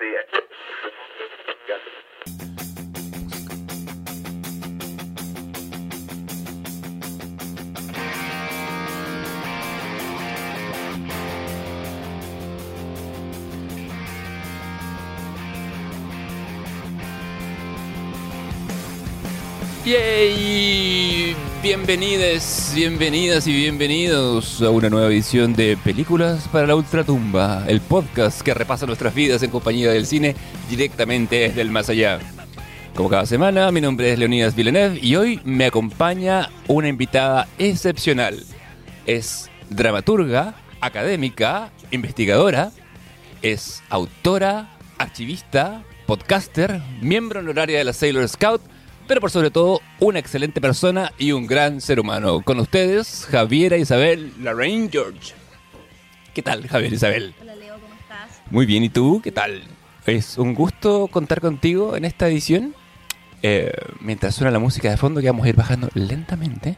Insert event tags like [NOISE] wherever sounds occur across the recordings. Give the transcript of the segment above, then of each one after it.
see it. Bienvenidas, bienvenidas y bienvenidos a una nueva edición de Películas para la Ultratumba, el podcast que repasa nuestras vidas en compañía del cine directamente desde el más allá. Como cada semana, mi nombre es Leonidas Villeneuve y hoy me acompaña una invitada excepcional. Es dramaturga, académica, investigadora, es autora, archivista, podcaster, miembro honoraria de la Sailor Scout pero por sobre todo una excelente persona y un gran ser humano. Con ustedes, Javiera Isabel Lorraine George. ¿Qué tal, Javier Isabel? Hola, Leo, ¿cómo estás? Muy bien, ¿y tú? ¿Qué tal? Es un gusto contar contigo en esta edición. Eh, mientras suena la música de fondo, que vamos a ir bajando lentamente.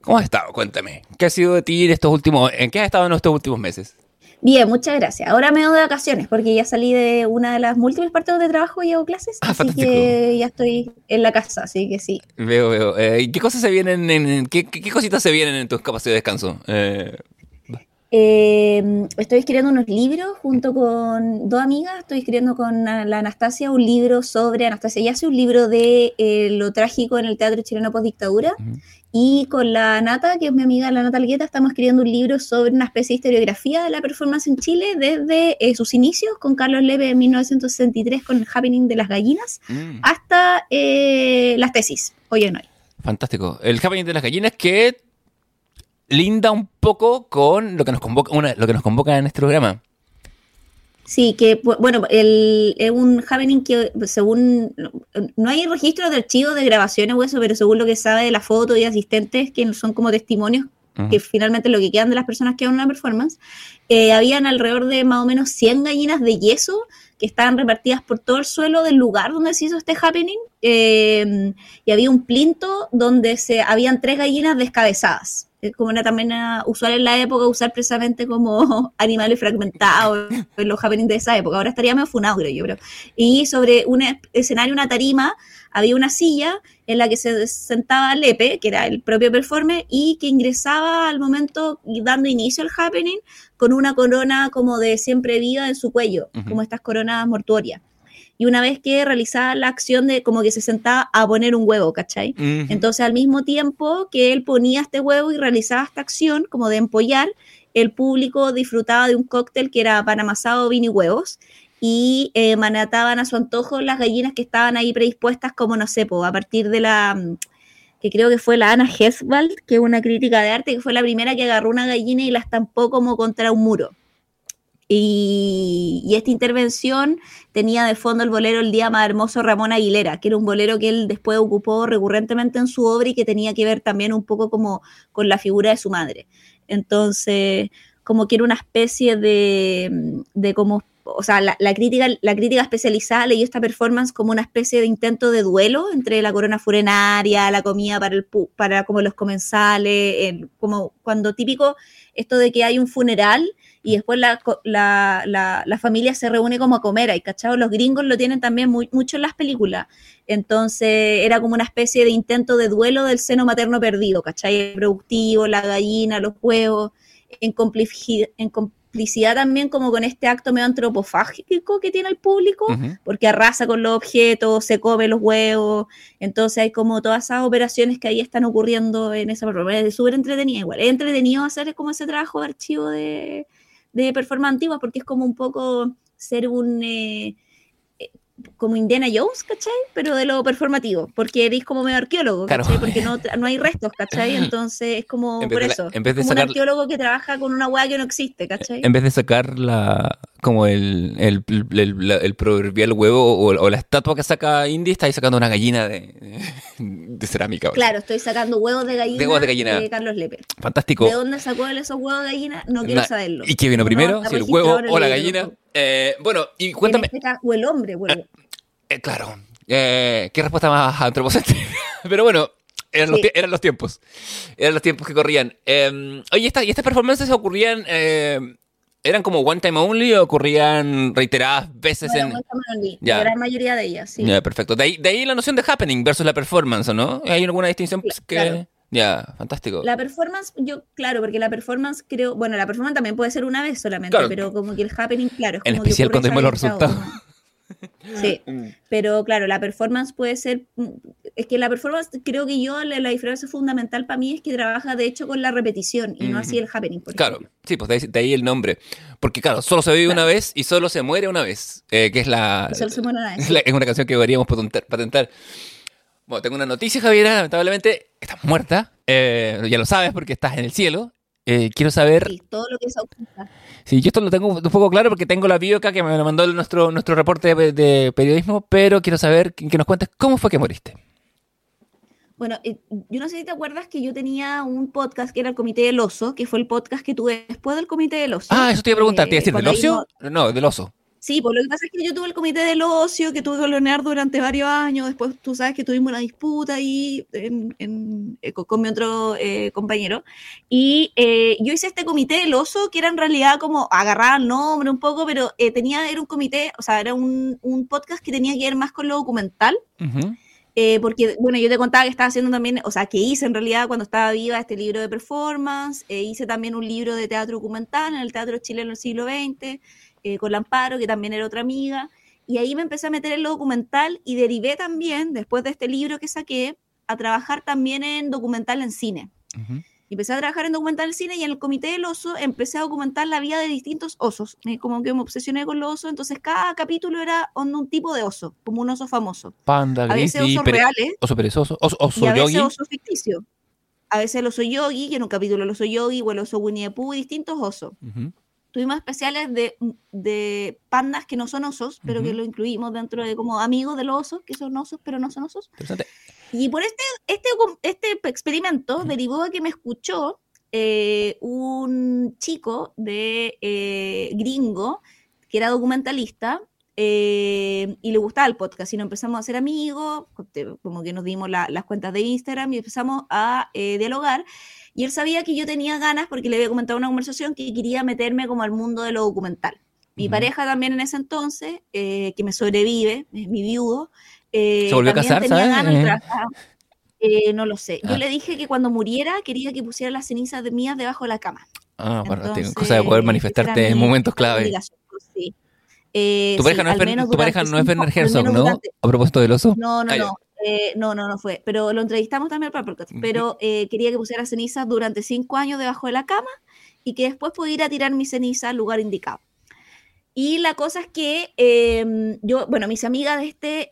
¿Cómo has estado? Cuéntame. ¿Qué ha sido de ti en estos últimos... ¿En qué has estado en estos últimos meses? Bien, muchas gracias. Ahora me doy de vacaciones porque ya salí de una de las múltiples partes de trabajo y hago clases, Ah, así fantástico. que ya estoy en la casa, así que sí. Veo, veo. Eh, ¿y ¿Qué cosas se vienen en... qué- qué cositas se vienen en tus capacidades de descanso? Eh, Eh, estoy escribiendo unos libros junto con dos amigas. Estoy escribiendo con la Anastasia un libro sobre Anastasia Yace, un libro de eh, lo trágico en el teatro chileno post dictadura. Ujú. Y con la Nata, que es mi amiga la Nata Algueta, estamos escribiendo un libro sobre una especie de historiografía de la performance en Chile desde eh, sus inicios con Carlos Lepe en 1963 con el Happening de las Gallinas mm. hasta eh, las tesis, hoy en hoy. Fantástico. El Happening de las gallinas que linda un poco con lo que nos convoca, una- lo que nos convoca en este programa. Sí, que bueno, el, es un happening que según, no hay registro de archivos de grabaciones o eso, pero según lo que sabe de la foto y asistentes, que son como testimonios, que finalmente lo que quedan de las personas que hagan una performance, eh, habían alrededor de más o menos 100 gallinas de yeso que estaban repartidas por todo el suelo del lugar donde se hizo este happening, eh, y había un plinto donde se habían tres gallinas descabezadas. Eh, Como era también ah, usual en la época usar precisamente como [LAUGHS] animales fragmentados en los happenings de esa época. Ahora estaría medio funado, creo yo. Pero. Y sobre un escenario, una tarima, había una silla en la que se sentaba Lepe, que era el propio performer, y que ingresaba al momento dando inicio al happening con una corona como de siempre viva en su cuello, como estas coronas mortuorias. Y una vez que realizaba la acción de como que se sentaba a poner un huevo, ¿cachai? Entonces, al mismo tiempo que él ponía este huevo y realizaba esta acción, como de empollar, el público disfrutaba de un cóctel que era pan amasado, vino y huevos, y eh, manataban a su antojo las gallinas que estaban ahí predispuestas, como no sé, po, a partir de la mm, que creo que fue la Ana Heswald, que es una crítica de arte, que fue la primera que agarró una gallina y la estampó como contra un muro. Y, esta intervención tenía de fondo el bolero El Día Más Hermoso Ramón Aguilera, que era un bolero que él después ocupó recurrentemente en su obra y que tenía que ver también un poco como con la figura de su madre. Entonces, como que era una especie de, de como, o sea, la, crítica, la crítica especializada leyó esta performance como una especie de intento de duelo entre la corona furenaria, la comida para, el, para como los comensales, como cuando típico esto de que hay un funeral y después la, la, la, la familia se reúne como a comer, ¿hay cachado? Los gringos lo tienen también muy, mucho en las películas. Entonces era como una especie de intento de duelo del seno materno perdido, ¿cachai? El productivo, la gallina, los huevos, en, complici- en complicidad también como con este acto medio antropofágico que tiene el público, porque arrasa con los objetos, se come los huevos, entonces hay como todas esas operaciones que ahí están ocurriendo en esa performance. Es súper entretenida igual, es entretenido hacer como ese trabajo de archivo de, de performance antigua, porque es como un poco ser un... eh, como Indiana Jones, ¿cachai? Pero de lo performativo, porque eres como medio arqueólogo, Claro. ¿cachai? Porque no, no hay restos, ¿cachai? [LAUGHS] Entonces es como En por la- eso. en vez de como sacar- un arqueólogo que trabaja con una hueá que no existe, ¿cachai? En vez de sacar la como el, el, el- la- el proverbial huevo o, o la estatua que saca Indy, está ahí sacando una gallina de, [LAUGHS] de cerámica. Claro, estoy sacando huevos de gallina De huevos de gallina. Carlos Lepe. Fantástico. ¿De dónde sacó él esos huevos de gallina? No quiero saberlo. ¿Y qué vino No, primero? si el huevo o la gallina. Eh, bueno, y cuéntame. este caso, o el hombre, bueno. Eh, claro. Eh, ¿Qué respuesta más antropocéntrica? [LAUGHS] Pero bueno, eran los, Sí. eran los tiempos. Eran los tiempos que corrían. Eh, oye, esta, y estas performances ocurrían eh, ¿Eran como one time only o ocurrían reiteradas veces Bueno, en...? one time only, Ya. La gran mayoría de ellas, sí. Ya, perfecto. De ahí, de ahí la noción de happening versus la performance, ¿o no? ¿Hay alguna distinción Sí, que...? claro. Ya, fantástico. La performance, yo, claro, porque la performance creo, bueno, la performance también puede ser una vez solamente, Claro. pero como que el happening, claro, es En como que especial ocurre cuando vemos los resultados. Sí, [LAUGHS] pero claro, la performance puede ser, mm, es que la performance creo que yo, la, la diferencia fundamental para mí es que trabaja de hecho con la repetición y no así el happening, por Claro, ejemplo. sí, pues de ahí, de ahí el nombre. Porque claro, solo se vive una vez y solo se muere una vez, eh, que es la, Solo se muere una vez. [LAUGHS] la- es una canción que deberíamos patentar. patentar. Bueno, tengo una noticia, Javiera, lamentablemente estás muerta, eh, ya lo sabes porque estás en el cielo. Eh, quiero saber, Sí, todo lo que es autista. sí, yo esto lo tengo un poco claro porque tengo la bio acá que me lo mandó nuestro, nuestro reporte de, de periodismo, pero quiero saber que, que nos cuentes cómo fue que moriste. Bueno, eh, yo no sé si te acuerdas que yo tenía un podcast que era el Comité del Oso, que fue el podcast que tuve después del Comité del Oso. Ah, eso te iba a preguntar, ¿te iba a decir del cuando ahí ocio? No, del oso. Sí, pues lo que pasa es que yo tuve el comité del ocio, que tuve que leonear durante varios años, después tú sabes que tuvimos una disputa ahí en- en- eh, con, con mi otro eh, compañero, y eh, yo hice este comité del oso, que era en realidad como agarrar el nombre un poco, pero eh, tenía, era un comité, o sea, era un, un podcast que tenía que ver más con lo documental, eh, porque, bueno, yo te contaba que estaba haciendo también, o sea, que hice en realidad cuando estaba viva este libro de performance, eh, hice también un libro de teatro documental en el teatro chileno del siglo XX, eh, con la Amparo, que también era otra amiga, y ahí me empecé a meter en lo documental y derivé también, después de este libro que saqué, a trabajar también en documental en cine. Ujú. Y Empecé a trabajar en documental en cine y en el comité del oso empecé a documentar la vida de distintos osos. Me- como que me obsesioné con los osos, entonces cada capítulo era un, un tipo de oso, como un oso famoso. Panda, A veces osos pere- reales, oso perezoso, oso, oso y a veces yogi. oso ficticio. A veces el oso yogi, que en un capítulo el oso yogi, o el oso Winnie the Pooh, y distintos osos. Ujú. Tuvimos especiales de, de pandas que no son osos, pero que Ujú. lo incluimos dentro de como amigos de los osos, que son osos, pero no son osos. Y por este, este, este experimento Ujú. derivó de que me escuchó eh, un chico de eh, gringo que era documentalista eh, y le gustaba el podcast y nos empezamos a hacer amigos, como que nos dimos la- las cuentas de Instagram y empezamos a eh, dialogar. Y él sabía que yo tenía ganas, porque le había comentado en una conversación, que quería meterme como al mundo de lo documental. Mi pareja también en ese entonces, eh, que me sobrevive, es mi viudo. eh, ¿Se volvió a casar, tenía sabes? ganas de Eh. trabajar. Eh, no lo sé. Yo Ah. le dije que cuando muriera quería que pusiera las cenizas de mías debajo de la cama. Ah, bueno, Entonces, cosa de poder esa manifestarte en momentos clave. pues, sí. Eh, Tu pareja, sí, no, es al Fer- menos tu pareja durante no es Herzog, ¿no? durante- A propósito del oso. no, no, Ah, no. Eh, no, no, no fue. Pero lo entrevistamos también para el podcast. Pero eh, quería que pusiera cenizas durante cinco años debajo de la cama y que después pudiera tirar mi ceniza al lugar indicado. Y la cosa es que eh, yo, bueno, mis amigas de este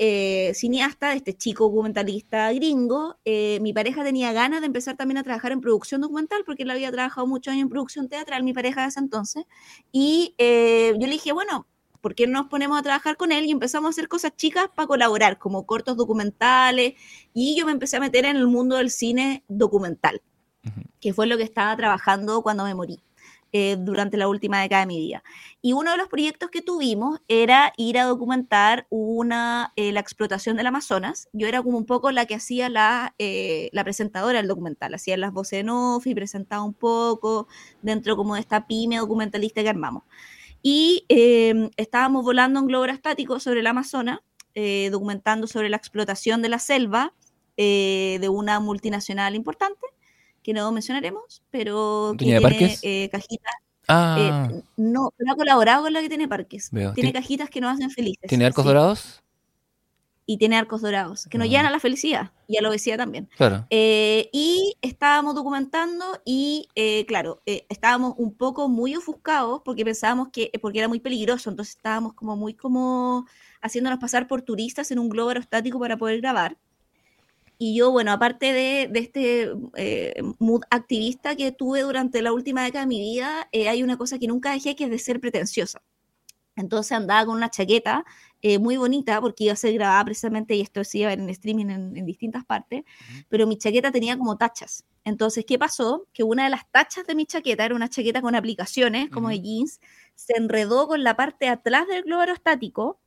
eh, cineasta, de este chico documentalista gringo, eh, mi pareja tenía ganas de empezar también a trabajar en producción documental, porque él había trabajado muchos años en producción teatral, mi pareja de ese entonces. Y yo le dije, bueno, ¿por qué no nos ponemos a trabajar con él y empezamos a hacer cosas chicas para colaborar, como cortos documentales? Y yo me empecé a meter en el mundo del cine documental, Ujú. que fue lo que estaba trabajando cuando me morí. eh, durante la última década de mi vida. Y uno de los proyectos que tuvimos era ir a documentar una, eh, la explotación del Amazonas. Yo era como un poco la que hacía la, eh, la presentadora del documental, hacía las voces en off y presentaba un poco dentro como de esta pyme documentalista que armamos. Y eh, estábamos volando en globo aerostático sobre el Amazonas, eh, documentando sobre la explotación de la selva eh, de una multinacional importante, que no mencionaremos, pero que ¿Dueña de tiene parques? eh, cajitas. Ah, eh, no, no ha colaborado con la que tiene parques. Veo. Tiene Ti- cajitas que nos hacen felices. ¿tiene arcos sí, dorados? Y tiene arcos dorados, que nos Ah. llevan a la felicidad y a la obesidad también. Claro. Eh, y estábamos documentando y, eh, claro, eh, estábamos un poco muy ofuscados porque pensábamos que, porque era muy peligroso, entonces estábamos como muy como haciéndonos pasar por turistas en un globo aerostático para poder grabar. Y yo, bueno, aparte de, de este eh, mood activista que tuve durante la última década de mi vida, eh, hay una cosa que nunca dejé, que es de ser pretenciosa. Entonces andaba con una chaqueta eh, muy bonita, porque iba a ser grabada precisamente, y esto se iba a ver en streaming en, en distintas partes, pero mi chaqueta tenía como tachas. Entonces, ¿qué pasó? Que una de las tachas de mi chaqueta era una chaqueta con aplicaciones, como de Ujú. jeans, se enredó con la parte de atrás del globo aerostático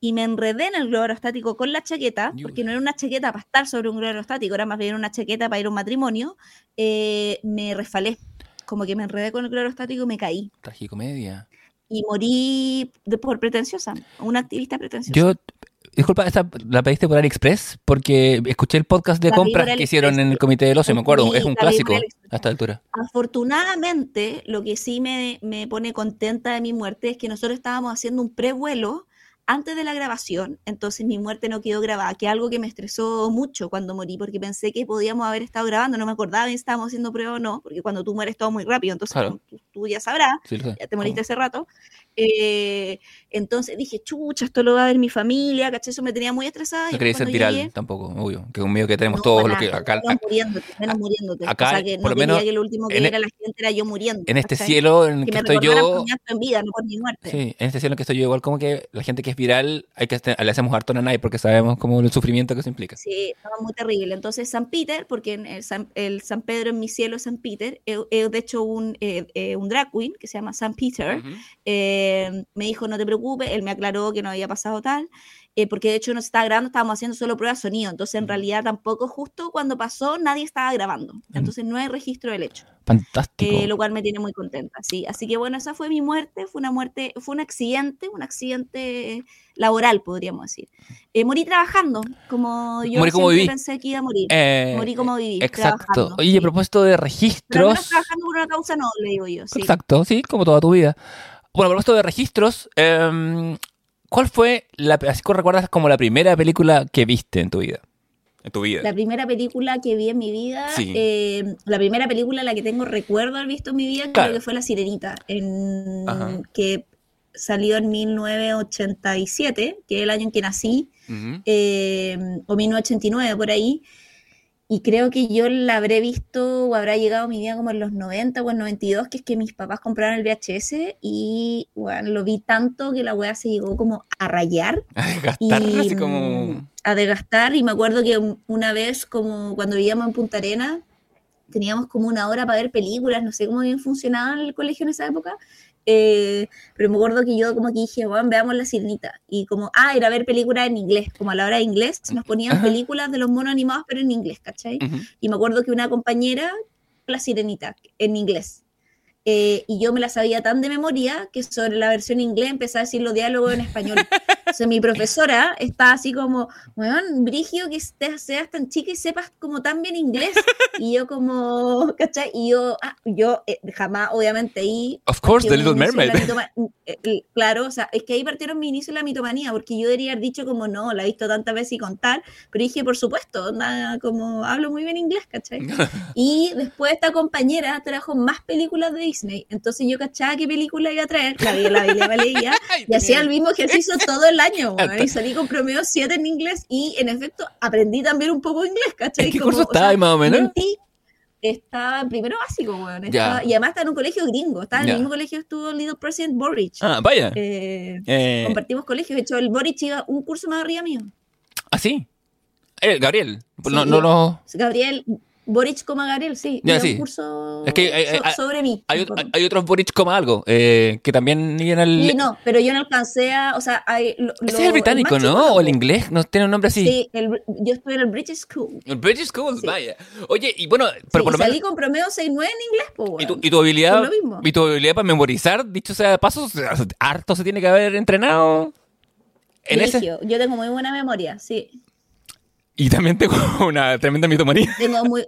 y me enredé en el globo aerostático con la chaqueta, porque no era una chaqueta para estar sobre un globo aerostático, era más bien una chaqueta para ir a un matrimonio, eh, me resfalé como que me enredé con el cloro estático y me caí. Tragicomedia. Y morí de- por pretenciosa, una activista pretenciosa. Yo, disculpa, ¿esta la pediste por AliExpress? Porque escuché el podcast de La compras que hicieron en el Comité del Ocio, me acuerdo. Es un clásico a esta altura. Afortunadamente, lo que sí me, me pone contenta de mi muerte es que nosotros estábamos haciendo un prevuelo antes de la grabación, entonces mi muerte no quedó grabada, que algo que me estresó mucho cuando morí, porque pensé que podíamos haber estado grabando, no me acordaba si estábamos haciendo prueba o no, porque cuando tú mueres todo muy rápido, entonces Claro. tú, tú ya sabrás, Sí, ya te moriste hace rato. Eh, entonces dije, chucha, esto lo va a ver mi familia, ¿cachai? Eso me tenía muy estresada. No quería ser viral llegué- tampoco, obvio. Que es un miedo que tenemos no, todos los que acá, menos muriéndote, menos muriéndote. acá, o sea, que por no lo menos, que lo último que en e- la gente era yo muriendo. en este ¿cachai? cielo en que estoy yo, en vida, no por mi muerte. sí, en este cielo en que estoy yo, igual como que la gente que es viral, hay que le hacemos harto nanay porque sabemos como el sufrimiento que eso implica. Sí, estaba muy terrible. Entonces, San Peter, porque en el San, el San Pedro en mi cielo es San Peter, es es de hecho un, eh, eh, un drag queen que se llama San Peter, eh, me dijo, no te preocupes, él me aclaró que no había pasado tal, eh, porque de hecho no se estaba grabando, estábamos haciendo solo pruebas de sonido, entonces en realidad tampoco justo cuando pasó nadie estaba grabando, entonces no hay registro del hecho. Fantástico. eh, lo cual me tiene muy contenta, sí. Así que bueno, esa fue mi muerte, fue una muerte, fue un accidente, un accidente laboral, podríamos decir. Eh, morí trabajando, como yo Morí como siempre viví. pensé que iba a morir. Eh, morí como viví, Exacto. trabajando, Oye, sí. a propósito de Pero registros. trabajando por una causa noble, digo yo, sí. Exacto, sí, como toda tu vida. Bueno, a propósito de registros, em, ¿cuál fue, la, así que recuerdas como la primera película que viste en tu vida? En tu vida. La primera película que vi en mi vida, Sí. eh, la primera película en la que tengo recuerdo haber visto en mi vida, Claro. creo que fue La Sirenita, en, Ajá. que salió en 1987, que es el año en que nací. Ujú. eh, o 1989 por ahí, y creo que yo la habré visto o habrá llegado mi vida como en los 90 o en 92, que es que mis papás compraron el VHS y bueno, lo vi tanto que la weá se llegó como a rayar [LAUGHS] A y desgastar, así como... mm, a desgastar, y me acuerdo que un- una vez como cuando vivíamos en Punta Arena, teníamos como una hora para ver películas, no sé cómo bien funcionaba el colegio en esa época, eh, pero me acuerdo que yo como que dije, bueno, veamos La Sirenita, y como, ah, era ver películas en inglés, como a la hora de inglés, nos ponían Ajá. películas de los monos animados, pero en inglés, ¿cachai? Y me acuerdo que una compañera, La Sirenita, en inglés. Eh, y yo me la sabía tan de memoria que sobre la versión en inglés empecé a decir los diálogos en español. [LAUGHS] Entonces mi profesora está así como, weón, Brigio, que seas tan chica y sepas como tan bien inglés. Y yo como, ¿cachai? Y yo, ah, yo eh, jamás, obviamente, ahí... Of course, The Little Mermaid. la eh, eh, Claro, o sea, es que ahí partieron mi inicio de la mitomanía, porque yo debería haber dicho como no, la he visto tantas veces y contar, pero dije, por supuesto, nada, como hablo muy bien inglés, ¿cachai? [LAUGHS] Y después esta compañera trajo más películas de Disney, entonces yo cachaba qué película iba a traer, la la vi, la leía, [LAUGHS] y hacía el mismo ejercicio todo el año, y salí con promedio 7 en inglés, y en efecto aprendí también un poco inglés, ¿cachai? ¿En qué Como, curso o sea, estaba ahí más o menos? mentí, estaba en primero básico, weón. Estaba- y además estaba en un colegio gringo. Estaba en Ya. el mismo colegio que estuvo Little President Boric. Ah, vaya. Eh, Eh, compartimos colegio. De hecho, el Boric iba un curso más arriba mío. ¿Ah, sí? Eh, Gabriel. Sí, no, no, no. Gabriel, Boric como Gabriel, sí. Ya, sí. un curso Es que hay- hay- so- hay- sobre mí. Hay, otros Boric como algo, eh, que también al... Sí, no, pero yo no alcancé a. O sea, hay, lo- Ese lo- es el británico, ¿no? O el inglés, no tiene un nombre así. Sí, el- yo estuve en el British School. El British School, Sí. vaya. Oye, y bueno, pero Sí, por lo y salí menos... con promedio 6-9 en inglés, pues, ¿Y tu, weón. y tu habilidad, lo y tu habilidad para memorizar, dicho sea de paso, harto se tiene que haber entrenado en ese. Yo tengo muy buena memoria, sí. Y también tengo una tremenda mitomanía. Tengo muy.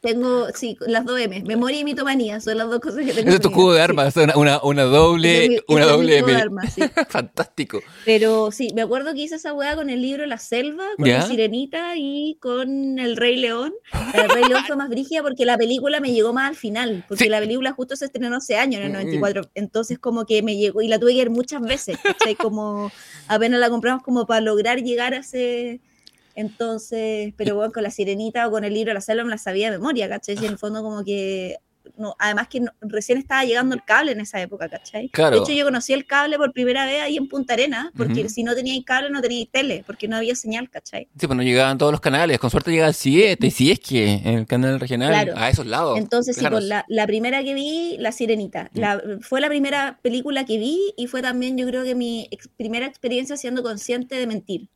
Tengo, sí, las dos M. Memoria y mitomanía son las dos cosas que tengo. Es tu escudo de armas, una, una, doble, mi- una doble M. armas, sí. [LAUGHS] Fantástico. Pero sí, me acuerdo que hice esa weá con el libro La Selva, con ¿Ya? la Sirenita y con El Rey León. El Rey León fue más brígida porque la película me llegó más al final, porque Sí. la película justo se estrenó hace años, en el Mm. 94. Entonces, como que me llegó, y la tuve que ver muchas veces, ¿cachai? Como apenas la compramos como para lograr llegar a ese. Entonces, pero bueno, con la sirenita o con el libro La Selva me la sabía de memoria, ¿cachai? Y en el fondo, como que. No, además que no- recién estaba llegando el cable en esa época, ¿cachai? Claro. De hecho, yo conocí el cable por primera vez ahí en Punta Arena, porque si no teníais cable no teníais tele, porque no había señal, ¿cachai? Sí, pues no llegaban todos los canales, con suerte llega el 7, y si es que en el canal regional, Claro. a esos lados. Entonces, sí, pues, la, la primera que vi, La Sirenita. Mm. La- fue la primera película que vi y fue también, yo creo que mi ex- primera experiencia siendo consciente de mentir.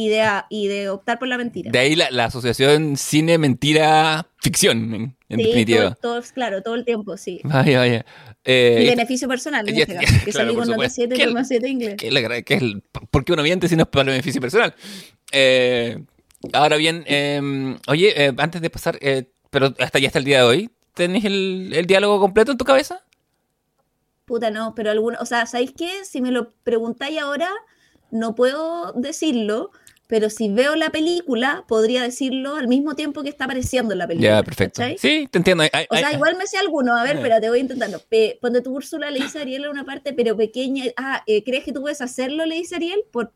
Y de, y de optar por la mentira. De ahí la, la asociación cine-mentira-ficción, en, en Sí, definitiva. todo- todo- claro, todo el tiempo, sí. Vaya, vaya. Eh, Y beneficio personal, en este caso, que claro, salí por con nota supuesto. 7,7 inglés. que la gra- que es el- ¿Por qué uno miente si no es para el beneficio personal? Eh, ahora bien, eh, oye, eh, antes de pasar, eh, pero hasta ya hasta el día de hoy, ¿tenés el, el diálogo completo en tu cabeza? Puta, no, pero alguno, o sea, ¿sabéis qué? Si me lo preguntáis ahora, no puedo decirlo, pero si veo la película, podría decirlo al mismo tiempo que está apareciendo en la película. Ya, perfecto. ¿cachai? Sí, te entiendo. O sea, igual me sé alguno. A ver, espérate, voy intentando. Pe- Cuando tu Úrsula le dice a Ariel una parte, pero pequeña, ah, eh, ¿crees que tú puedes hacerlo? Le dice Ariel por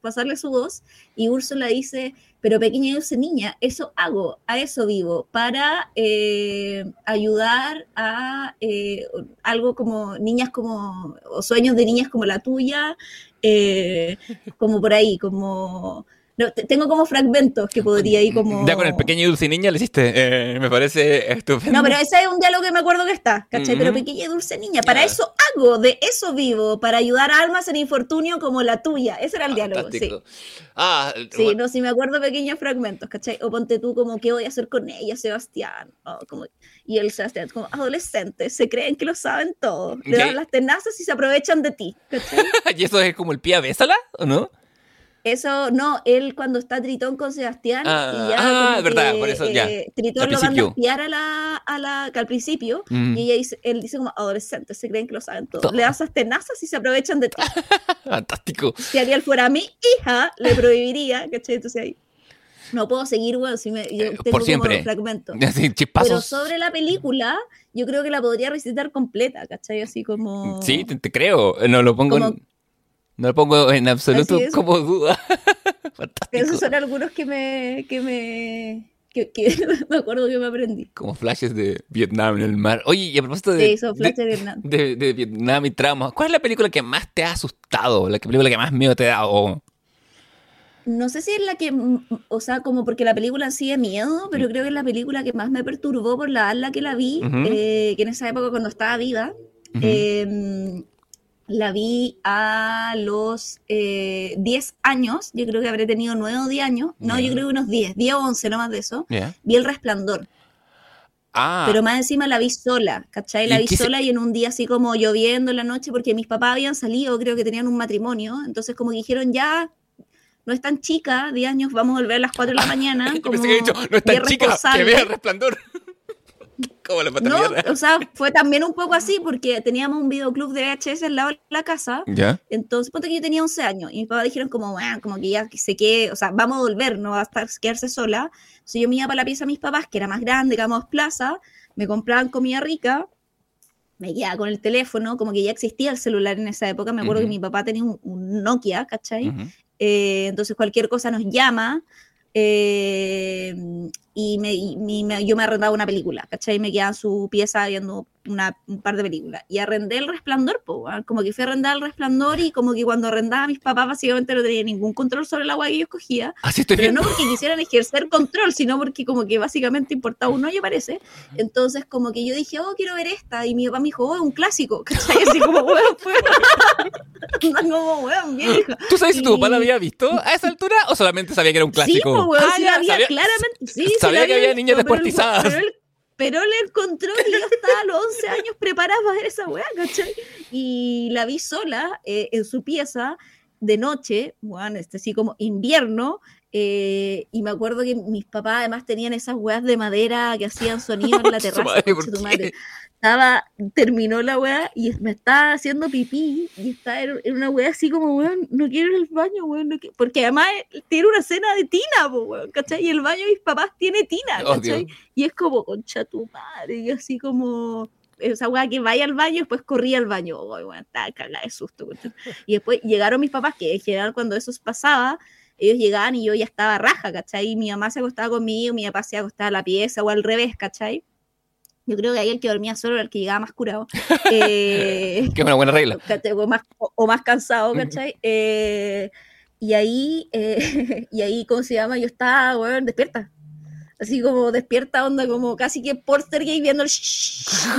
pasarle su voz. Y Úrsula dice, pero pequeña y dulce niña, eso hago, a eso vivo, para eh, ayudar a eh, algo como niñas como, o sueños de niñas como la tuya, eh, como por ahí, como... no, te- tengo como fragmentos que podría ir como... Ya con el pequeño y dulce niña le hiciste. eh, me parece estupendo. No, pero ese es un diálogo que me acuerdo que está, ¿cachai? Pero pequeña y dulce niña, para eso hago, de eso vivo, para ayudar a almas en infortunio como la tuya. Ese era el diálogo, sí. Ah, Sí, bueno, no, si me acuerdo pequeños fragmentos, ¿cachai? O ponte tú como, ¿qué voy a hacer con ella, Sebastián? Como, y el Sebastián, como, adolescentes, se creen que lo saben todo. Le dan las tenazas y se aprovechan de ti, ¿cachai? [LAUGHS] ¿Y eso es como el pie a bésala o no? Eso, no, él cuando está Tritón con Sebastián Ah, y ya ah, como verdad, que, por eso, ya. eh, Tritón lo principio. a espiar a la, a la, que al principio Mm. y ella dice, él dice como adolescentes, se creen que lo saben todo. Todo. Le das tenazas y se aprovechan de ti. [LAUGHS] Fantástico. si Ariel fuera mi hija, le prohibiría, ¿cachai? Entonces ahí no puedo seguir, bueno, si me, yo Eh, tengo por siempre. fragmentos. [LAUGHS] Pero sobre la película, yo creo que la podría recitar completa, ¿cachai? Así como... Sí, te, te creo. No lo pongo Como- en, no lo pongo en absoluto como duda. [LAUGHS] Fantástico. Esos son algunos que me... Que me que, que [LAUGHS] me acuerdo que me aprendí. Como flashes de Vietnam en el mar. Oye, y a propósito de, Sí, son flashes de Vietnam. de, de Vietnam y traumas, ¿cuál es la película que más te ha asustado? La película que más miedo te da? O- No sé si es la que, o sea, como porque la película sí es miedo, pero creo que es la película que más me perturbó por la ala que la vi, Ujú. eh, que en esa época cuando estaba viva, Ujú. eh, la vi a los eh, 10 años, yo creo que habré tenido 9 o 10 años, no, yo creo que unos 10, 10 o 11, no más de eso, vi El Resplandor, Ah, pero más encima la vi sola, ¿cachai? La ¿Y vi se- sola y en un día así como lloviendo en la noche porque mis papás habían salido, creo que tenían un matrimonio, entonces como que dijeron ya, no es tan chica, 10 años, vamos a volver a las 4 de la mañana. [LAUGHS] como que he dicho, no es tan chica, que responsable". vea el resplandor. Como la No, o sea, fue también un poco así porque teníamos un videoclub de VHS al lado de la casa, ¿Ya? entonces ponte que yo tenía 11 años y mis papás dijeron como, "Bueno, como que ya se quede, o sea, vamos a volver, no va a estar, quedarse sola. Entonces yo me iba para la pieza de mis papás, que era más grande, que plaza, me compraban comida rica, me quedaba con el teléfono, como que ya existía el celular en esa época, me acuerdo que mi papá tenía un, un Nokia, ¿cachai? Eh, entonces cualquier cosa nos llama eh, y, me, y me- yo me arrendaba una película, ¿cachai? Me quedaba en su pieza viendo una, un par de películas. Y arrendé El Resplandor, po, weón. como que fui a arrendar El Resplandor y como que cuando arrendaba a mis papás básicamente no tenía ningún control sobre el agua que yo escogía. Así estoy Pero no porque quisieran ejercer control, sino porque como que básicamente importaba un hoyo, parece. Entonces como que yo dije, oh, quiero ver esta. Y mi papá me dijo, oh, un clásico, ¿cachai? Así como, weón, fue... [LAUGHS] como, weón, vieja. ¿Tú sabes si tu papá la y- había visto a esa altura o solamente sabía que era un clásico? Sí, weón, Ah, sí ya, sabía- claramente. Sí, sí sabía que había niñas descuartizadas. Pero él, pero él encontró que yo estaba a los 11 años preparada para ver esa weá, ¿cachai? Y la vi sola eh, en su pieza de noche, bueno, este, así como invierno. Eh, y me acuerdo que mis papás además tenían esas weas de madera que hacían sonido en [LAUGHS] la terraza. madre, ¿por concha tu madre. Estaba, terminó la weá y me estaba haciendo pipí y estaba en, una weá así como, weón, no quiero ir al baño, weón, no porque además eh, tiene una cena de tina, po, weón, ¿cachai? Y el baño de mis papás tiene tina, Oh, ¿cachai? Dios. y es como, concha tu madre, y así como, esa weá que vaya al baño después corría al baño, oh, weón, estaba cagada de susto. Y después llegaron mis papás, que en general cuando eso pasaba, ellos llegaban y yo ya estaba raja, ¿cachai? Y mi mamá se acostaba conmigo, mi papá se acostaba a la pieza o al revés, ¿cachai? Yo creo que ahí el que dormía solo era el que llegaba más curado. [LAUGHS] Eh, Que es una buena regla. o, más, o, más cansado, ¿cachai? Eh, y ahí, eh, [LAUGHS] y ahí, ¿cómo se llama? Yo estaba, weón, despierta. Así como despierta, onda, como casi que Porter gay viendo el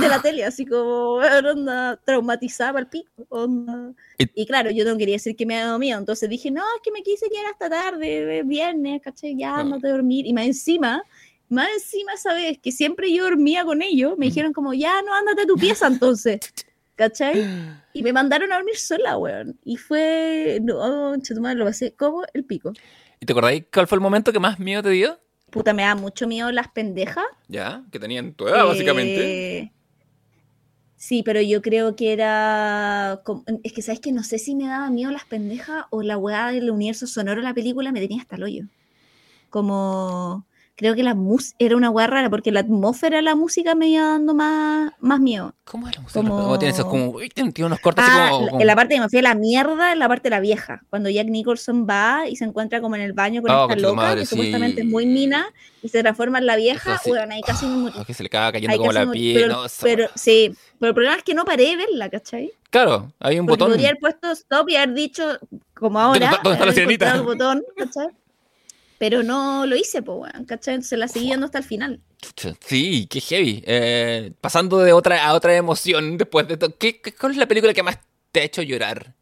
de la tele, así como, onda, traumatizada al pico, onda. Y, claro, yo no quería decir que me había dado miedo, entonces dije, no, es que me quise quedar hasta tarde, viernes, caché, ya, no te dormir, y más encima, más encima, ¿sabes? Que siempre yo dormía con ellos, me dijeron como, ya, no, ándate a tu pieza entonces. [LAUGHS] ¿Cachai? Y me mandaron a dormir sola, weón. Y fue, no, chetumar, lo pasé como el pico. ¿Y te acordáis cuál fue el momento que más miedo te dio? Puta, me da mucho miedo las pendejas. Ya, que tenían tu edad, básicamente. Eh, sí, pero yo creo que era. Es que, ¿sabes que No sé si me daba miedo las pendejas o la weá del universo sonoro de la película me tenía hasta el hoyo. Como creo que la música era una hueá rara porque la atmósfera de la música me iba dando más, más miedo. ¿Cómo es la música? Como... tiene esos como, tiene unos cortes ah, así como, En la parte que me fui a la mierda, en la parte de la vieja. Cuando Jack Nicholson va y se encuentra como en el baño con oh, esta loca, que supuestamente es muy mina, y se transforma en la vieja, bueno, ahí casi me morí. que se le acaba cayendo como la piel. Pero, sí, pero el problema es que no paré de verla, ¿cachai? Claro, hay un porque botón. Podría haber puesto stop y haber dicho, como ahora, ¿dónde está la sirenita? El botón, ¿cachai? [LAUGHS] Pero no lo hice, pues, weón, ¿cachai? Se la seguí viendo hasta el final. Sí, qué heavy. Eh, pasando de otra a otra emoción después de todo. ¿Qué, ¿Cuál es la película que más te ha hecho llorar?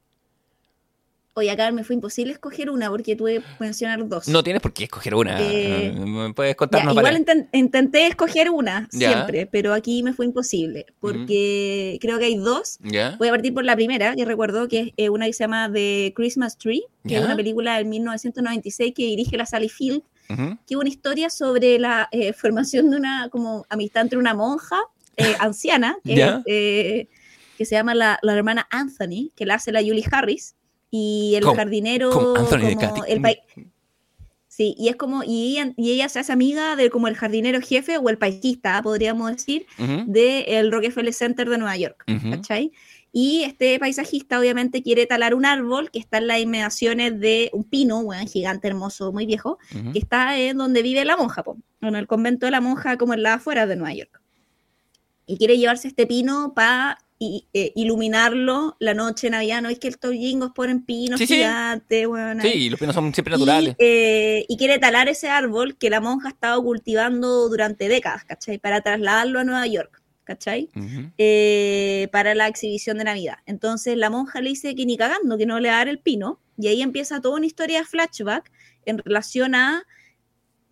Oye, acá me fue imposible escoger una porque tuve que mencionar dos. No tienes por qué escoger una. Eh, puedes contarnos Igual intenté escoger una siempre, pero aquí me fue imposible porque creo que hay dos. Voy a partir por la primera, que recuerdo que es eh, una que se llama The Christmas Tree, que es una película del 1996 que dirige la Sally Field, que es una historia sobre la eh, formación de una como amistad entre una monja [LAUGHS] anciana que, que se llama la, la hermana Anthony, que la hace la Julie Harris y el jardinero como el Sí, y es como, y ella, y ella se hace amiga de como el jardinero jefe o el paisista, podríamos decir, del Rockefeller Center de Nueva York, ¿cachai? Y este paisajista obviamente quiere talar un árbol que está en las inmediaciones de un pino, bueno, gigante, hermoso, muy viejo, que está en donde vive la monja, en el convento de la monja como en la afuera de Nueva York. Y quiere llevarse este pino para y, eh, iluminarlo la noche Navidad. No es que estos jingos ponen pinos gigantes, bueno, Sí, los pinos son siempre naturales. Eh, y, quiere talar ese árbol que la monja ha estado cultivando durante décadas, ¿cachai? Para trasladarlo a Nueva York, ¿cachai? Eh, para la exhibición de Navidad. Entonces la monja le dice que ni cagando, que no le va a dar el pino. Y ahí empieza toda una historia de flashback en relación a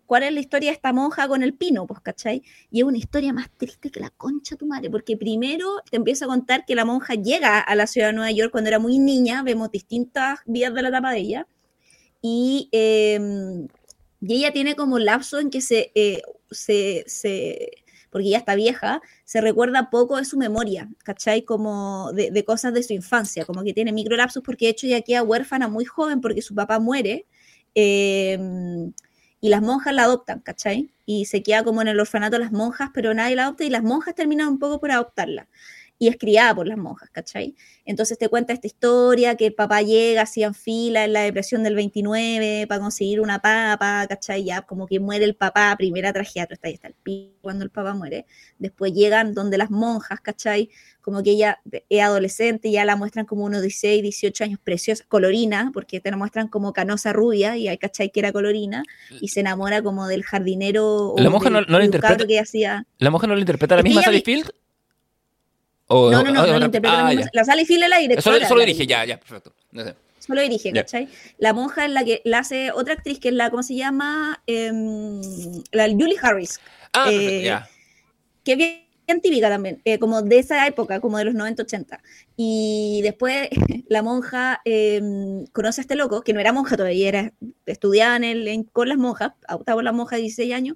cuál es la historia de esta monja con el pino, pues, ¿cachai? Y es una historia más triste que la concha de tu madre, porque primero te empiezo a contar que la monja llega a la ciudad de Nueva York cuando era muy niña, vemos distintas vías de la etapa de ella, y, em, y ella tiene como lapso en que se, eh, se, se, porque ya está vieja, se recuerda poco de su memoria, ¿cachai? Como de, de cosas de su infancia, como que tiene microlapsos porque de hecho ya queda huérfana muy joven porque su papá muere. Eh, y las monjas la adoptan, ¿cachai? Y se queda como en el orfanato las monjas, pero nadie la adopta y las monjas terminan un poco por adoptarla y es criada por las monjas, ¿cachai? Entonces te cuenta esta historia que el papá llega, hacían fila en la depresión del 29 para conseguir una papa, ¿cachai? Ya como que muere el papá, primera tragedia, está ahí está el pico cuando el papá muere. Después llegan donde las monjas, ¿cachai? Como que ella es adolescente, ya la muestran como unos 16, 18 años, preciosa, colorina, porque te la muestran como canosa rubia, y hay, ¿cachai? Que era colorina, y se enamora como del jardinero. La monja no, no interpreta. Que hacía. ¿La monja no lo interpreta la misma Sally Field? No, no, no, no, no interpreta ah, la, la Sally Field es la directora. Solo, solo dirige, ya, ya, perfecto. No sé. Solo dirige, ¿cachai? La monja es la que la hace otra actriz que es la, ¿cómo se llama? Eh, la Julie Harris. Ah, eh, ya. Que bien, típica también, eh, como de esa época, como de los 90-80. Y después [LAUGHS] la monja em, conoce a este loco, que no era monja todavía, era, estudiaba en el, con las monjas, estaba la monja de 16 años,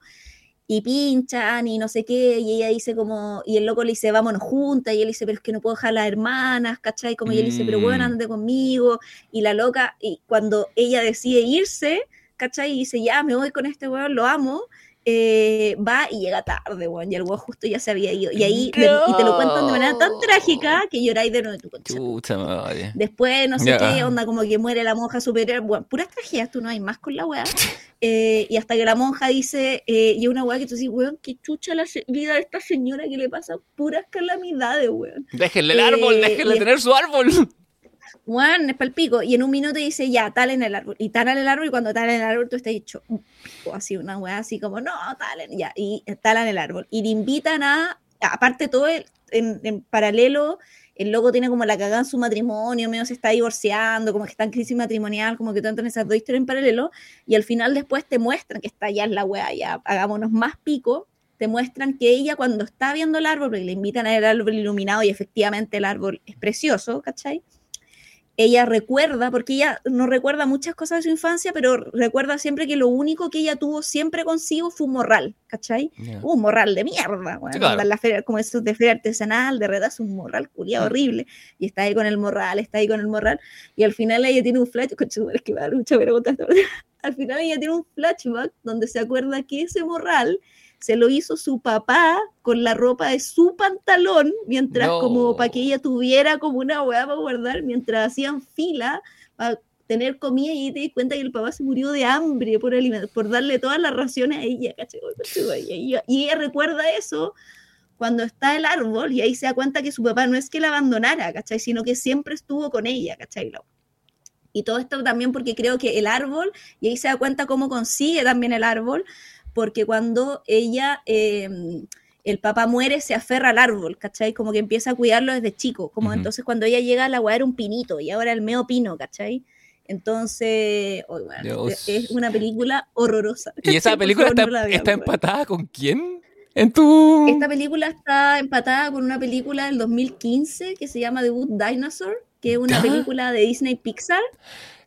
y pinchan y no sé qué, y ella dice como, y el loco le dice, vámonos juntas, y él dice, pero es que no puedo dejar a las hermanas, ¿cachai? Como ella le dice, pero bueno, mm. andate conmigo, y la loca, y cuando ella decide irse, ¿cachai? Y dice, ya, me voy con este weón, lo amo, eh, va y llega tarde, weón, y el weón justo ya se había ido. Y ahí, y te lo cuentan de manera tan trágica que lloráis de nuevo tu concha. madre. Después, no sé qué, onda, como que muere la monja superior, bueno, puras tragedias, tú no hay más con la weá. [LAUGHS] Eh, y hasta que la monja dice, eh, y una weá que tú dices, weón, qué chucha la vida de esta señora que le pasa puras calamidades, weón. Déjenle el árbol, déjenle tener su árbol. Juan, es palpico. Y en un minuto dice, ya, tal en el árbol. Y tal en el árbol, y cuando tal en el árbol, tú estás dicho, así, una weá así como, no, tal en, ya, y tal en el árbol. Y le invitan a, aparte todo, en, en paralelo, el loco tiene como la cagada en su matrimonio, medio se está divorciando, como que está en crisis matrimonial, como que tanto en esas dos historias en paralelo, y al final después te muestran que está ya en la weá, ya hagámonos más pico, te muestran que ella cuando está viendo el árbol, porque le invitan a ver el árbol iluminado y efectivamente el árbol es precioso, ¿cachai? Ella recuerda, porque ella no recuerda muchas cosas de su infancia, pero recuerda siempre que lo único que ella tuvo siempre consigo fue un morral, ¿cachai? Un morral de mierda, bueno, la feria, como eso de feria artesanal, de redas, un morral culiado horrible, y está ahí con el morral, está ahí con el morral, y al final ella tiene un flash, es que va a [LAUGHS] al final ella tiene un flashback donde se acuerda que ese morral se lo hizo su papá con la ropa de su pantalón, mientras como para que ella tuviera como una hueá para guardar, mientras hacían fila para tener comida y te di cuenta que el papá se murió de hambre por, por darle todas las raciones a ella, Y, ella recuerda eso cuando está el árbol y ahí se da cuenta que su papá no es que la abandonara, ¿cachai? Sino que siempre estuvo con ella, ¿cachai? Y todo esto también porque creo que el árbol, y ahí se da cuenta cómo consigue también el árbol, porque cuando ella, em, el papá muere, se aferra al árbol, ¿cachai? Como que empieza a cuidarlo desde chico, como entonces cuando ella llega a la agua era un pinito y ahora el medio pino, ¿cachai? Entonces, es una película horrorosa. ¿Y esa [LAUGHS] película está, empatada con quién? En tu... Esta película está empatada con una película del 2015 que se llama The Good Dinosaur, que es una película de Disney Pixar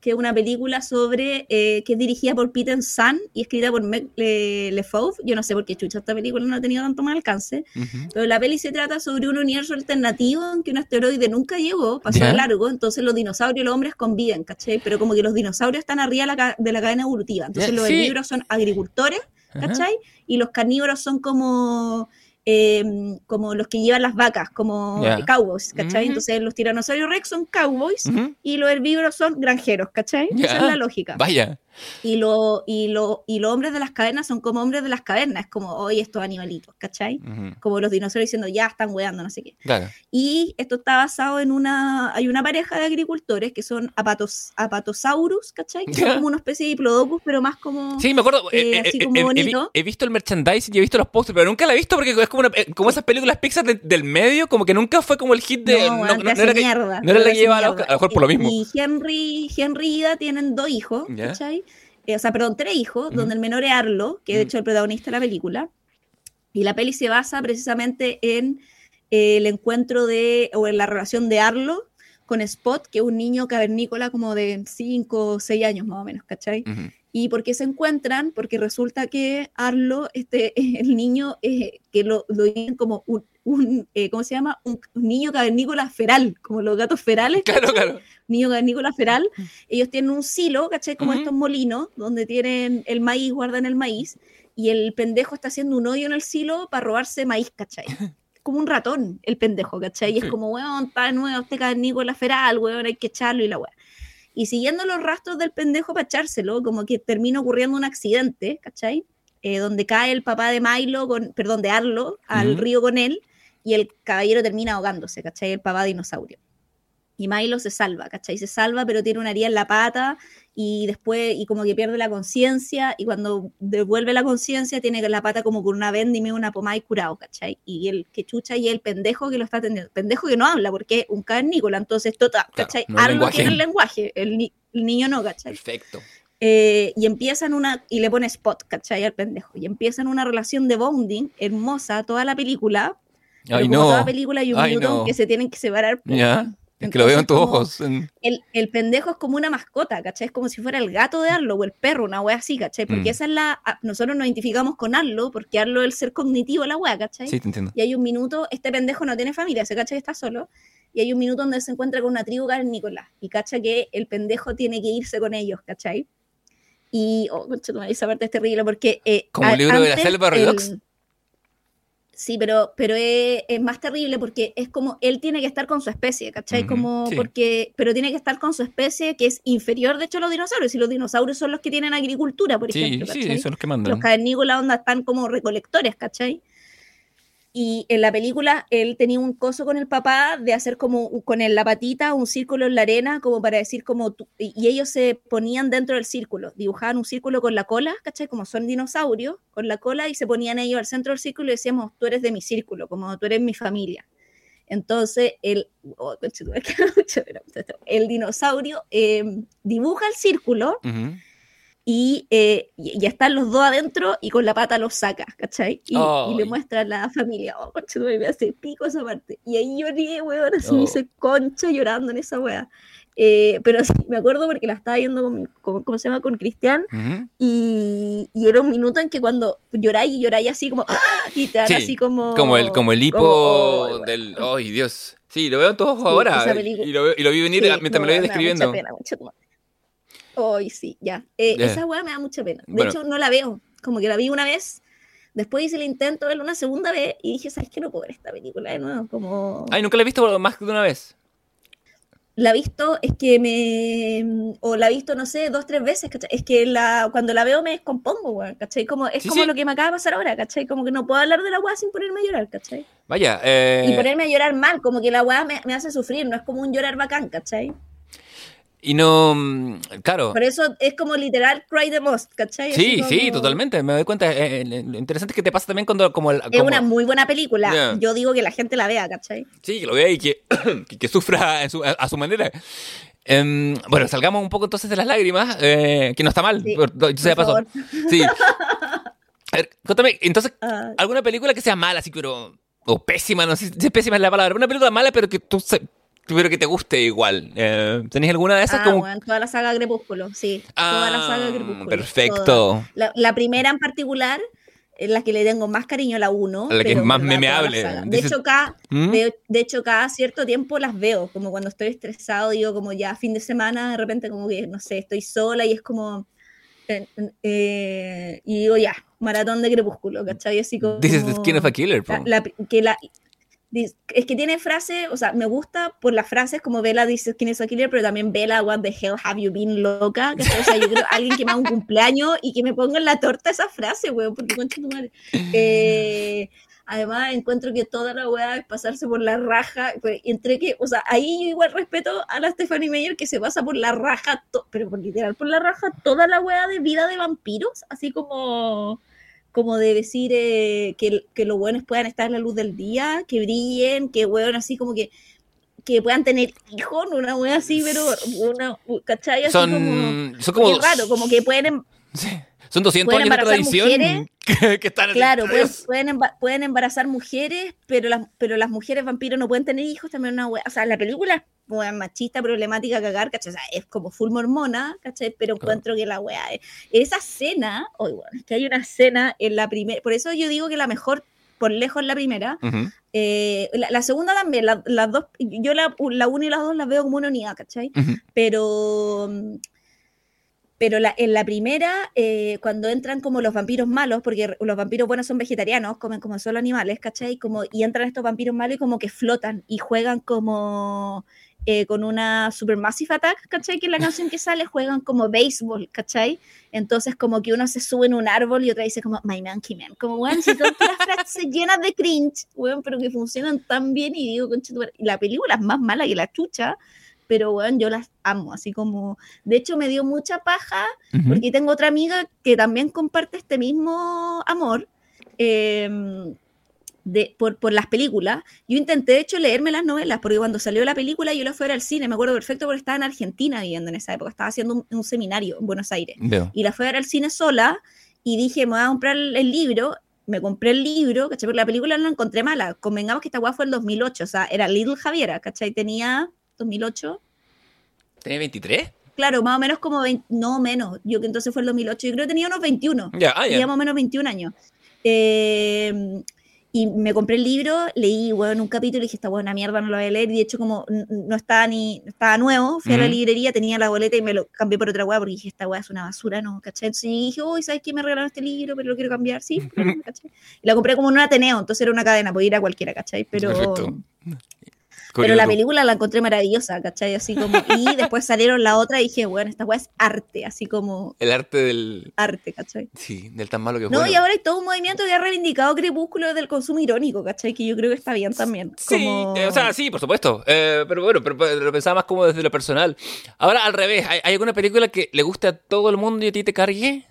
que es una película sobre, eh, que es dirigida por Peter Sun y escrita por Meg Lefauve. Yo no sé por qué chucha esta película no ha tenido tanto más alcance, pero la peli se trata sobre un universo alternativo en que un asteroide nunca llegó, pasó de largo, entonces los dinosaurios y los hombres conviven, ¿cachai? Pero como que los dinosaurios están arriba de la cadena evolutiva, entonces los herbívoros son agricultores, ¿cachai? Y los carnívoros son como Em, como los que llevan las vacas, como cowboys, ¿cachai? Entonces los tiranosaurios rex son cowboys y los herbívoros son granjeros, ¿cachai? Esa es la lógica. Vaya. Y, lo, y, lo, y los hombres de las cavernas son como hombres de las cavernas, como hoy estos animalitos, ¿cachai? Como los dinosaurios diciendo, ya están weando, no sé qué. Y esto está basado en una, hay una pareja de agricultores que son apatos, apatosaurus, ¿cachai? Que son como una especie de diplodocus, pero más como... Sí, me acuerdo, eh, eh, así eh, como bonito. He, visto el merchandising y he visto los posters, pero nunca la he visto porque es como, como esas películas Pixar del medio, como que nunca fue como el hit de... No, no, era, mierda, no era la que llevaba a lo mejor por lo mismo. Y Henry, Henry y Ida tienen dos hijos, ¿cachai? Eh, o sea, perdón, tres hijos, donde el menor es Arlo, que es de hecho el protagonista de la película. Y la peli se basa precisamente en eh, el encuentro de, o en la relación de Arlo con Spot, que es un niño cavernícola como de 5 o 6 años más o menos, ¿cachai? ¿Y por qué se encuentran? Porque resulta que Arlo, este, [LAUGHS] el niño, eh, que lo, lo como un, un ¿cómo se llama? Un, niño cavernícola feral, como los gatos ferales. [LAUGHS] Claro, claro niño cavernícola feral, ellos tienen un silo, ¿cachai? Como estos molinos, donde tienen el maíz, guardan el maíz, y el pendejo está haciendo un hoyo en el silo para robarse maíz, ¿cachai? [LAUGHS] como un ratón el pendejo, ¿cachai? Y es como, weón, está de nuevo este cavernícola feral, weón, hay que echarlo y la weón. Y siguiendo los rastros del pendejo para echárselo, como que termina ocurriendo un accidente, ¿cachai? Eh, donde cae el papá de Milo, con, perdón, de Arlo, al río con él, y el caballero termina ahogándose, ¿cachai? El papá dinosaurio y Milo se salva, ¿cachai? Se salva, pero tiene una herida en la pata y después, y como que pierde la conciencia, y cuando devuelve la conciencia, tiene la pata como con una venda y me una pomada y curado, ¿cachai? Y el que chucha y el pendejo que lo está atendiendo, pendejo que no habla, porque es un cavernícola, entonces, total, ¿cachai? Algo tiene el lenguaje, el, niño no, ¿cachai? Perfecto. Eh, y empiezan una, y le pone spot, ¿cachai? Al pendejo, y empiezan una relación de bonding hermosa toda la película. Ay, no. Toda la película hay un minuto que se tienen que separar. ¿Ya? Es que lo veo en tus ojos. El, pendejo es como una mascota, ¿cachai? Es como si fuera el gato de Arlo o el perro, una wea así, ¿cachai? Porque mm. esa es la. Nosotros nos identificamos con Arlo, porque Arlo es el ser cognitivo de la wea, ¿cachai? Sí, te entiendo. Y hay un minuto, este pendejo no tiene familia, se cacha que está solo. Y hay un minuto donde se encuentra con una tribu Nicolás y cacha que el pendejo tiene que irse con ellos, ¿cachai? Y, oh, esa parte es terrible porque. Eh, como el libro de la selva Relax. Sí, pero, pero es, más terrible porque es como él tiene que estar con su especie, ¿cachai? como porque, pero tiene que estar con su especie que es inferior, de hecho, a los dinosaurios. Y los dinosaurios son los que tienen agricultura, por ejemplo. Sí, son los que mandan. Los cavernícolas onda están como recolectores, ¿cachai? Y en la película él tenía un coso con el papá de hacer como con la patita un círculo en la arena, como para decir como, y ellos se ponían dentro del círculo, dibujaban un círculo con la cola, ¿cachai? Como son dinosaurios, con la cola, y se ponían ellos al centro del círculo y decíamos, tú eres de mi círculo, como tú eres mi familia. Entonces, el, oh, [LAUGHS] el dinosaurio em, dibuja el círculo y eh, ya están los dos adentro y con la pata los saca, ¿cachai? Y, le muestra a la familia, oh, concha, me hace pico esa parte. Y ahí lloré, weón, así me hice concha llorando en esa wea. Eh, pero sí, me acuerdo porque la estaba viendo con, ¿cómo se llama? Con Cristian y, y, era un minuto en que cuando lloráis y lloráis así como ¡ah! y te dan así como como el como el hipo oh, del ay Dios sí lo veo en todos ahora y lo, y lo, vi venir mientras me lo iba describiendo mucha pena, mucha Hoy sí, ya. Eh, esa weá me da mucha pena. De hecho, no la veo. Como que la vi una vez, después hice el intento de verla una segunda vez y dije, ¿sabes qué? No puedo ver esta película de nuevo. Como... Ay, nunca la he visto más de una vez. La he visto, es que me. O la he visto, no sé, dos, tres veces, ¿cachai? Es que la, cuando la veo me descompongo, weón, ¿cachai? Como, es como lo que me acaba de pasar ahora, ¿cachai? Como que no puedo hablar de la weá sin ponerme a llorar, ¿cachai? Vaya, eh... Y ponerme a llorar mal, como que la weá me, me hace sufrir, no es como un llorar bacán, ¿cachai? Y no, mm, claro. Por eso es como literal cry the most, ¿cachai? Sí, sí, totalmente. Me doy cuenta. Eh, eh, lo interesante es que te pasa también cuando. Como, Es una muy buena película. Yo digo que la gente la vea, ¿cachai? Sí, que lo vea y que, [COUGHS] que, sufra a, su manera. Em, bueno, salgamos un poco entonces de las lágrimas, eh, que no está mal. Sí, por, Sí. [LAUGHS] A ver, cuéntame, entonces, ah. ¿alguna película que sea mala, así, pero. o pésima, no sé si pésima es la palabra. Una película mala, pero que tú pero que te guste igual. Eh, ¿Tenéis alguna de esas? Ah, bueno, toda la saga Crepúsculo, sí. toda la saga ah, Crepúsculo. Perfecto. La, primera en particular, es la que le tengo más cariño, la 1. La que es más memeable. De, hecho, cada, ¿Mm? de, hecho, cada cierto tiempo las veo, como cuando estoy estresado, digo, como ya fin de semana, de repente como que, no sé, estoy sola y es como... Eh, eh, y digo, ya, maratón de crepúsculo, ¿cachai? Así como... This is the skin of a killer, que la, es que tiene frases, o sea, me gusta por las frases como Bella dice quién es a pero también Bella, what the hell have you been loca? Que, o sea, yo creo alguien que me haga un cumpleaños y que me ponga en la torta esa frase, weón, porque concha tu madre. Eh, además, encuentro que toda la weá es pasarse por la raja, pues, entre que, o sea, ahí yo igual respeto a la Stephanie Meyer que se pasa por la raja, pero por literal por la raja, toda la weá de vida de vampiros, así como como de decir eh, que, que, los buenos puedan estar en la luz del día, que brillen, que weón así como que que puedan tener hijos, una wea así, pero una, ¿cachai? Así son, como, son como... raro, como que pueden... Son 200 años de tradición [LAUGHS] que, están Claro, pueden, pueden, pueden, embarazar mujeres, pero las, pero las mujeres vampiros no pueden tener hijos, también una wea. O sea, la película es machista, problemática, cagar, ¿cachai? O sea, es como full mormona, ¿cachai? Pero encuentro que la wea es... Esa escena, oh, bueno, es que hay una escena en la primera... Por eso yo digo que la mejor por lejos la primera. Eh, la, segunda también, las dos, yo la, la una y las dos las veo como una unidad, ¿cachai? Pero pero en la primera, eh, cuando entran como los vampiros malos, porque los vampiros buenos son vegetarianos, comen como solo animales, ¿cachai? Como, y entran estos vampiros malos y como que flotan y juegan como eh, con una Supermassive Attack, ¿cachai? Que en la [LAUGHS] canción que sale juegan como béisbol, ¿cachai? Entonces como que uno se sube en un árbol y otra dice como My Monkey Man, como, bueno, si son las [LAUGHS] frases llenas de cringe, bueno, pero que funcionan tan bien y digo, concha, la película es más mala que la chucha, pero bueno, yo las amo, así como, de hecho me dio mucha paja, porque tengo otra amiga que también comparte este mismo amor. Em, de, por, por, las películas. Yo intenté, de hecho, leerme las novelas, porque cuando salió la película yo la fui al cine, me acuerdo perfecto porque estaba en Argentina viviendo en esa época, estaba haciendo un, seminario en Buenos Aires. Y la fui a ver al cine sola y dije, me voy a comprar el, libro. Me compré el libro, ¿cachai? Porque la película no la encontré mala. Convengamos que esta guay fue en 2008, o sea, era Little Javiera, ¿cachai? Tenía 2008. ¿Tenía 23? Claro, más o menos como 20, no menos, yo que entonces fue el 2008, yo creo que tenía unos 21, ya, ah, más o menos 21 años. Eh, y me compré el libro, leí, bueno, un capítulo y dije, esta buena mierda, no lo voy a leer. Y de hecho, como no estaba ni, estaba nuevo, fui a la librería, tenía la boleta y me lo cambié por otra weá porque dije, esta weá es una basura, ¿no? ¿Cachai? Entonces dije, uy, ¿sabes qué? Me regalaron este libro, pero lo quiero cambiar, sí, [LAUGHS] ¿cachai? Y la compré como en un Ateneo, entonces era una cadena, podía ir a cualquiera, ¿cachai? Pero... Pero la película la encontré maravillosa, ¿cachai? Así como, y [LAUGHS] después salieron la otra y dije, bueno, esta weá es arte, así como... El arte del... Arte, ¿cachai? Sí, del tan malo que No, y ahora hay todo un movimiento que ha reivindicado Crepúsculo del consumo irónico, ¿cachai? Que yo creo que está bien también. Sí, eh, o sea, sí, por supuesto. Eh, pero bueno, pero, lo pensaba más como desde lo personal. Ahora, al revés, ¿hay, ¿hay, alguna película que le guste a todo el mundo y a ti te cargue?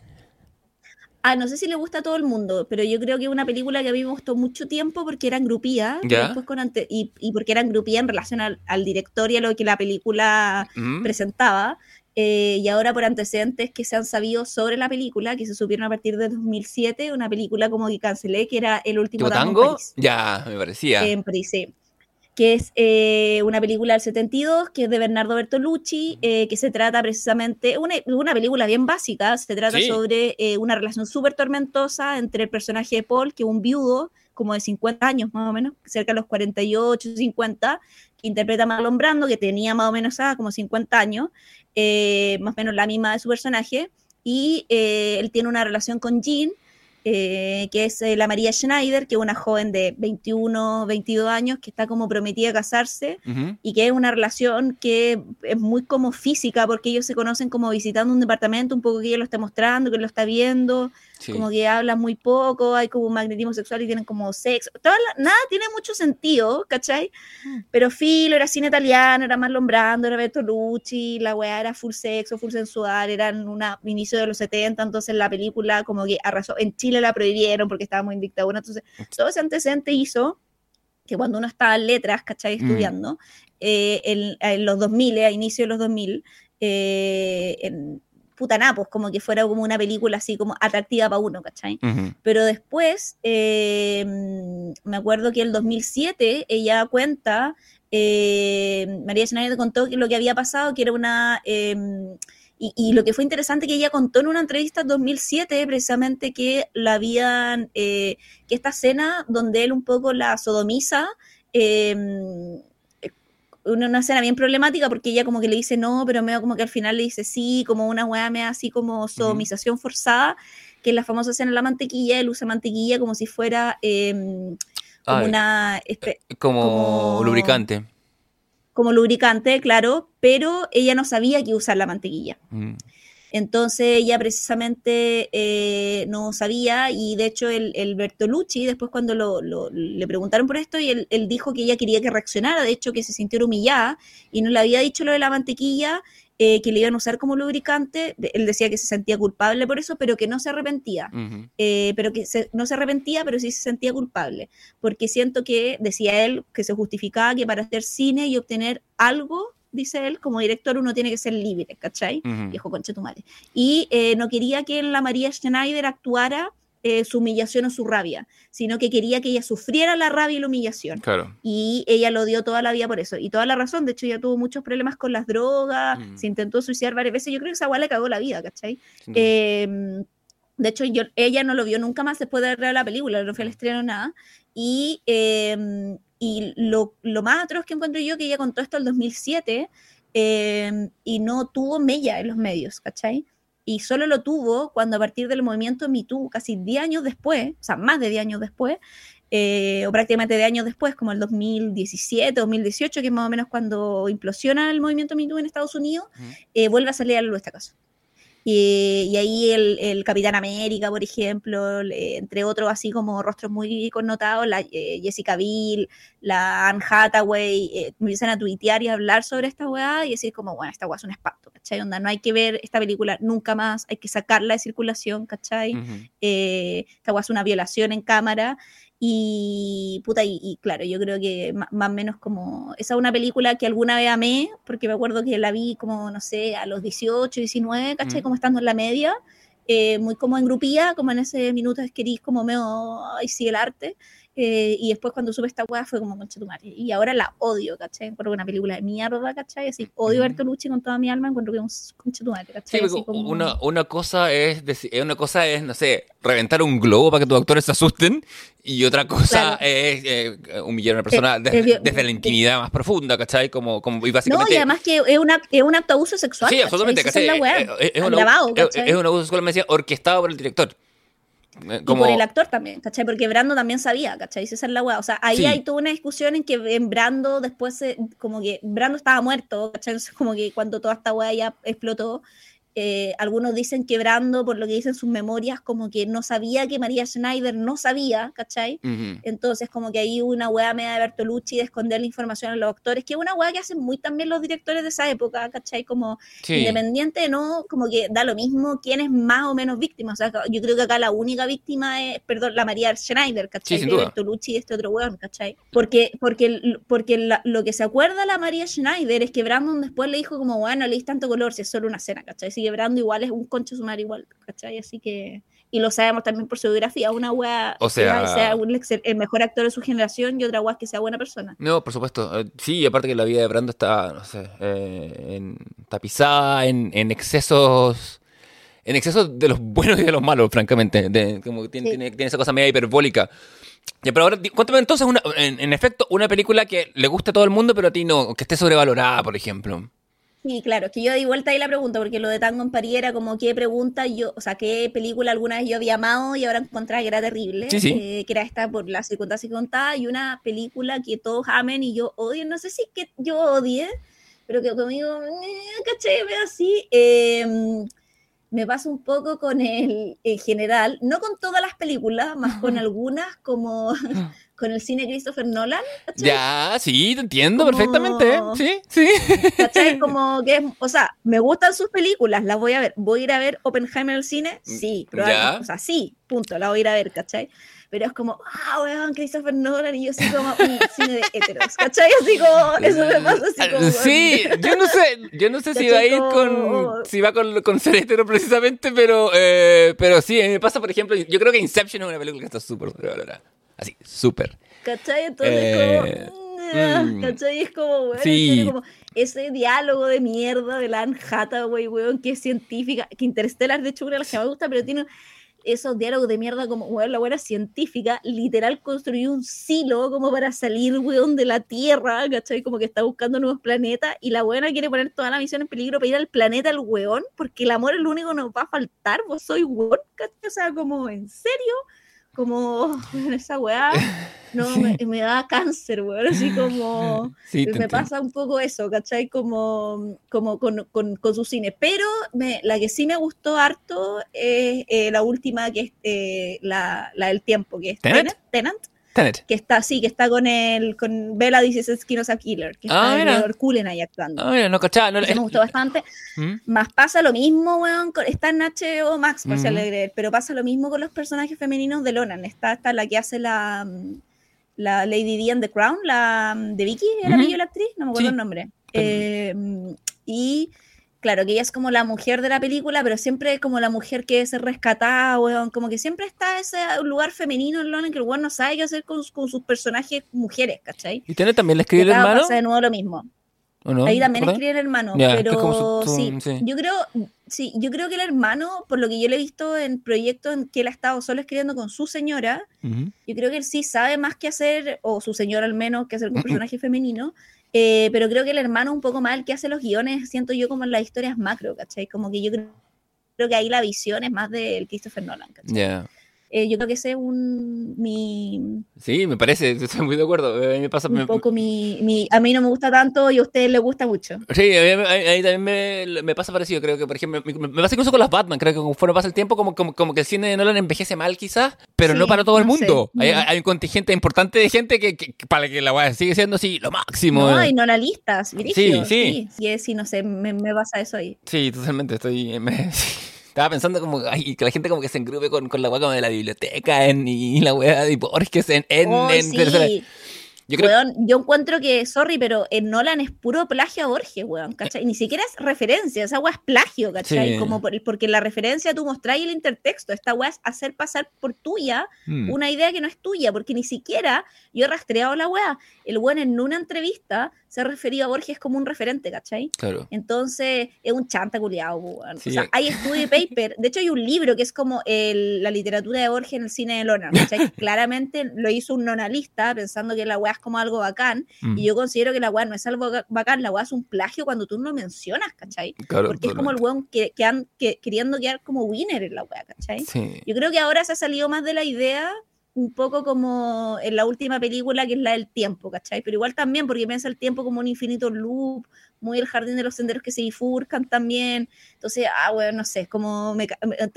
Ah, no sé si le gusta a todo el mundo, pero yo creo que es una película que a mí me gustó mucho tiempo porque eran grupía después con y, y, porque eran grupía en relación al, director y a lo que la película presentaba. Eh, y ahora por antecedentes que se han sabido sobre la película, que se supieron a partir de 2007, una película como que cancelé, que era El último tango. Ya, me parecía. En París, sí que es eh, una película del 72, que es de Bernardo Bertolucci, eh, que se trata precisamente, una, una película bien básica, se trata sobre eh, una relación súper tormentosa entre el personaje de Paul, que es un viudo, como de 50 años más o menos, cerca de los 48, 50, que interpreta a Marlon Brando, que tenía más o menos ah, como 50 años, más o menos la misma de su personaje, y él tiene una relación con Jean, eh, que es eh, la María Schneider, que es una joven de 21, 22 años que está como prometida a casarse y que es una relación que es muy como física porque ellos se conocen como visitando un departamento, un poco que ella lo está mostrando, que lo está viendo, como que hablan muy poco, hay como un magnetismo sexual y tienen como sexo. nada tiene mucho sentido, ¿cachai? Mm. Pero Filo era cine italiano, era Marlon Brando, era Bertolucci, la weá era full sexo, full sensual, eran un inicio de los 70, entonces la película como que arrasó. En Chile la prohibieron porque estábamos en dictadura, entonces todo ese antecedente hizo que cuando uno estaba en letras, ¿cachai? Mm. Estudiando, eh, en, los 2000, a inicio de los 2000, eh, en, putanapos, como que fuera como una película así como atractiva para uno, ¿cachai? Pero después, eh, me acuerdo que el 2007 ella cuenta, eh, María Schneider contó que lo que había pasado, que era una... Em, y, lo que fue interesante que ella contó en una entrevista en 2007, precisamente que la habían, eh, que esta escena donde él un poco la sodomiza, em, una, escena bien problemática porque ella como que le dice no, pero medio como que al final le dice sí, como una weá me así como sodomización forzada, que es la famosa escena de la mantequilla, él usa mantequilla como si fuera em, como una... Eh, como, lubricante. Como lubricante, claro, pero ella no sabía que usar la mantequilla. Entonces ella precisamente eh, no sabía y de hecho el, Bertolucci, después cuando le preguntaron por esto, y él, dijo que ella quería que reaccionara, de hecho que se sintiera humillada y no le había dicho lo de la mantequilla, eh, que le iban a usar como lubricante, él decía que se sentía culpable por eso, pero que no se arrepentía, eh, pero que no se arrepentía, pero sí se sentía culpable, porque siento que, decía él, que se justificaba que para hacer cine y obtener algo dice él, como director uno tiene que ser libre, ¿cachai? Viejo conche tu madre. Y eh, no quería que la María Schneider actuara eh, su humillación o su rabia, sino que quería que ella sufriera la rabia y la humillación. Claro. Y ella lo dio toda la vida por eso. Y toda la razón, de hecho, ella tuvo muchos problemas con las drogas, se intentó suicidar varias veces. Yo creo que esa guay le cagó la vida, ¿cachai? Em, de hecho, yo, ella no lo vio nunca más después de ver la película, no fue al estreno nada. Y em, y lo, lo, más atroz que encuentro yo que ella contó esto el 2007 em, y no tuvo mella en los medios, ¿cachai? Y solo lo tuvo cuando a partir del movimiento MeToo, casi 10 años después, o sea, más de 10 años después, eh, o prácticamente de años después, como el 2017, 2018, que es más o menos cuando implosiona el movimiento MeToo en Estados Unidos, eh, vuelve a salir a la luz esta cosa. Y, ahí el, Capitán América, por ejemplo, entre otros así como rostros muy connotados, la eh, Jessica Biel, la Anne Hathaway, eh, empiezan a tuitear y a hablar sobre esta weá y decir como, bueno, esta weá es un espanto, ¿cachai? Onda, no hay que ver esta película nunca más, hay que sacarla de circulación, ¿cachai? Eh, esta weá es una violación en cámara y, puta, y, claro, yo creo que más o menos como, esa es una película que alguna vez amé, porque me acuerdo que la vi como, no sé, a los 18, 19, ¿cachai? Mm. Como estando en la media, eh, muy como en grupía, como en ese minuto es querís como medio, ay, sí, el arte. Eh, y después cuando sube esta weá fue como concha tu madre. Y ahora la odio, ¿cachai? Encuentro una película de mierda, ¿cachai? Así, odio Bertolucci con toda mi alma, encuentro que es un concha tu madre, ¿cachai? Sí, una, una, cosa es, eh, una cosa es, no sé, reventar un globo para que tus actores se asusten. Y otra cosa es eh, humillar a una persona desde, la intimidad más profunda, ¿cachai? Como, como, y básicamente... No, y además que es, una, es un acto abuso sexual. Sí, absolutamente. Es, es, un, abuso, es, un abuso sexual, me decía, orquestado por el director. Eh, Y como- por el actor también, ¿cachai? Porque Brando también sabía, ¿cachai? Esa es la weá. O sea, ahí Sí. hay toda una discusión en que en Brando después, se- como que Brando estaba muerto, ¿cachai? Entonces, como que cuando toda esta weá ya explotó, eh, algunos dicen que Brando, por lo que dicen sus memorias, como que no sabía que María Schneider no sabía, ¿cachai? Ujú. Entonces, como que hay una weá media de Bertolucci de esconder la información a los actores, que es una weá que hacen muy también los directores de esa época, ¿cachai? Como Sí. independiente, ¿no? Como que da lo mismo quién es más o menos víctima. O sea, yo creo que acá la única víctima es, perdón, la María Schneider, ¿cachai? Sí, de. Bertolucci y este otro weón, ¿cachai? Porque, porque, porque la- lo que se acuerda la María Schneider es que Brandon después le dijo como, bueno, le tanto color si es solo una escena, ¿cachai? Brandon igual es un concho sumar igual, ¿cachai? Así que... Y lo sabemos también por su biografía, una wea O sea- que sea un excel- el mejor actor de su generación y otra wea que sea buena persona. No, por supuesto. Eh, Sí, aparte que la vida de Brando está, no sé, eh, en, tapizada en, en excesos. En excesos de los buenos y de los malos, francamente. De- como tiene, Sí. tiene, tiene esa cosa media hiperbólica. Ya, pero ahora, cuéntame entonces, una, en, en efecto, una película que le guste a todo el mundo, pero a ti no, que esté sobrevalorada, por ejemplo. Sí, claro, es que yo di vuelta ahí la pregunta, porque lo de Tango en París era como qué pregunta yo, o sea, qué película alguna vez yo había amado y ahora encontraba que era terrible, Sí, sí. eh, que era esta por las circunstancias que contaba, y una película que todos amen y yo odio, no sé si que yo odie, pero que conmigo, eh, caché, me así, eh, me pasa un poco con el, en general, no con todas las películas, más con [LAUGHS] algunas, como [LAUGHS] con el cine Christopher Nolan, ¿cachai? Ya, sí, te entiendo Como- perfectamente. Sí, sí. ¿Cachai? [LAUGHS] Como que, es- o sea, me gustan sus películas, las voy a ver. ¿Voy a ir a ver Oppenheimer al cine? Sí, Ya. probablemente. O sea, sí, punto, la voy a ir a ver, ¿cachai? Pero es como, ah, weón, Christopher Nolan, y yo soy como un cine de heteros, ¿cachai? Así como, [LAUGHS] eso me pasa así como. Ah, Sí, yo no sé, yo no sé si va a ir Como- con si va con, con ser hetero precisamente, pero eh, pero sí, me pasa, por ejemplo, yo creo que Inception es una película que está súper sobrevalorada. Así, súper. ¿Cachai? Entonces, Eh, como, mm. ¿cachai? Es como, weón, Sí. como ese diálogo de mierda de Anne Hathaway, weón, que es científica, que Interstellar, de hecho, una de las que me gusta, pero tiene esos diálogos de mierda como, weón, la buena científica, literal construyó un silo como para salir, weón, de la Tierra, ¿cachai? Como que está buscando nuevos planetas y la buena quiere poner toda la misión en peligro para ir al planeta al weón, porque el amor es lo único que nos va a faltar, vos soy weón, ¿cachai? O sea, como, ¿en serio? Como, [LAUGHS] weón, esa weá, [LAUGHS] no, me, me da cáncer, weón, así como... [LAUGHS] Sí, Me pasa un poco eso, ¿cachai? Como, como con, con, con su cine. Pero me, la que sí me gustó harto es eh, la última, que es eh, la, la del tiempo, que es. Tenet, Tenant, Tenet. que está así, que está con el con Bella dice Skin a Killer, que Ah, está. Edward Cullen ahí actuando. Ah, mira, no cachaba. No, Eso me gustó bastante. ¿Mm? Más pasa lo mismo, weón, con- está en HBO Max, por si Ujú. alegre, pero pasa lo mismo con los personajes femeninos de Lonan. Está, está la que hace la, mm, la Lady D and the Crown, la mm, de Vicky, ¿era Ujú. Vicky la actriz? No me acuerdo Sí. el nombre. Eh, mm, y claro, que ella es como la mujer de la película, pero siempre es como la mujer que es rescatada, weón, como que siempre está ese lugar femenino en Lonan que el weón no sabe qué hacer con, con sus personajes mujeres, ¿cachai? ¿Y Tenet también le escribe el hermano? pasa de nuevo lo mismo. Ahí también ¿Verdad? escribe el hermano, pero como su- su- sí, sí. yo creo, sí, yo creo que el hermano, por lo que yo le he visto en proyectos en que él ha estado solo escribiendo con su señora, yo creo que él sí sabe más que hacer, o su señora al menos, que hacer con [CLEARS THROAT] un personaje femenino, eh, pero creo que el hermano un poco más que hace los guiones, siento yo como en las historias macro, ¿cachai? Como que yo creo, que ahí la visión es más del Christopher Nolan, ¿cachai? Eh, yo creo que ese es un, mi, Sí, me parece, [LAUGHS] estoy muy de acuerdo. A mí me pasa. un me- poco mi, mi, a mí no me gusta tanto y a ustedes les gusta mucho. Sí, a mí, a mí- también me, me pasa parecido. Creo que, por ejemplo, me, me pasa incluso con las Batman. Creo que conforme pasa el tiempo, como, como, como que el cine de Nolan envejece mal, quizás, pero no Sí, para todo el no sé. mundo. Hay, Mm. hay un contingente importante de gente que, que- que para que la weá sigue siendo así lo máximo. No, eh. y no analistas, brígido, sí. sí. Sí, sí, no sé, me, me pasa eso ahí. Sí, totalmente. Estoy. me- [LAUGHS] estaba pensando como ay, que la gente como que se engrupe con, con la weá como de la biblioteca en, y la weá de Borges en. en, Oh, en- sí. Yo creo Weón, yo encuentro que, sorry, pero en Nolan es puro plagio a Borges, weón, ¿cachai? Y ni siquiera es referencia, esa weá es plagio, ¿cachai? Sí. Como por- porque la referencia tú mostráis el intertexto, esta weá es hacer pasar por tuya Mm. una idea que no es tuya, porque ni siquiera yo he rastreado la weá. El weón en una entrevista se ha referido a Borges como un referente, ¿cachai? Claro. Entonces, es un chanta culiado, weón. Sí. O sea, hay estudio paper. De hecho, hay un libro que es como el- la literatura de Borges en el cine de Lonan. ¿cachai? [LAUGHS] Claramente lo hizo un nonalista pensando que la weá es como algo bacán. Mm. Y yo considero que la weá no es algo bacán, la weá es un plagio cuando tú no mencionas, ¿cachai? Claro, Porque es como el weón que, que han- que- queriendo quedar como winner en la weá, ¿cachai? Sí. Yo creo que ahora se ha salido más de la idea, un poco como en la última película, que es la del tiempo, ¿cachai? Pero igual también, porque piensa el tiempo como un infinito loop, muy el jardín de los senderos que se bifurcan también. Entonces, ah, bueno, no sé, es como me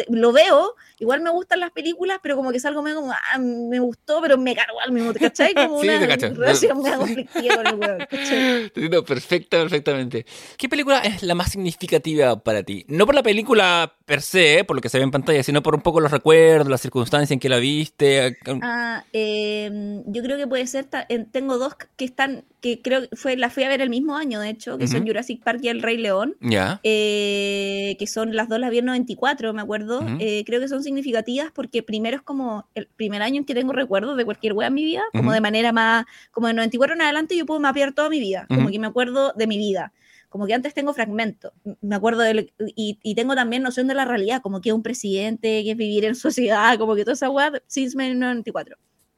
lo veo, igual me gustan las películas, pero como que salgo medio como, ah, me gustó, pero me cargó al mismo, ¿cachai? [LAUGHS] Como Sí, una te cacho. [LAUGHS] relación medio conflictiva con el weón, ¿cachai? [LAUGHS] Entiendo perfecta, perfectamente. ¿Qué película es la más significativa para ti? No por la película per se, eh, por lo que se ve en pantalla, sino por un poco los recuerdos, las circunstancias en que la viste. Ah, eh, yo creo que puede ser, tengo dos que están, que creo que fue, la fui a ver el mismo año, de hecho, que son. Jurassic Park y El Rey León, Ya. eh, que son las dos las vi en 94, me acuerdo. Ujú. Eh, creo que son significativas porque primero es como el primer año en que tengo recuerdos de cualquier wea en mi vida, como Ujú. de manera más, como de 94 en adelante yo puedo mapear toda mi vida, como Ujú. que me acuerdo de mi vida. Como que antes tengo fragmentos, me acuerdo del, y, y tengo también noción de la realidad, como que es un presidente, que es vivir en [LAUGHS] sociedad, como que toda esa weá, since 94.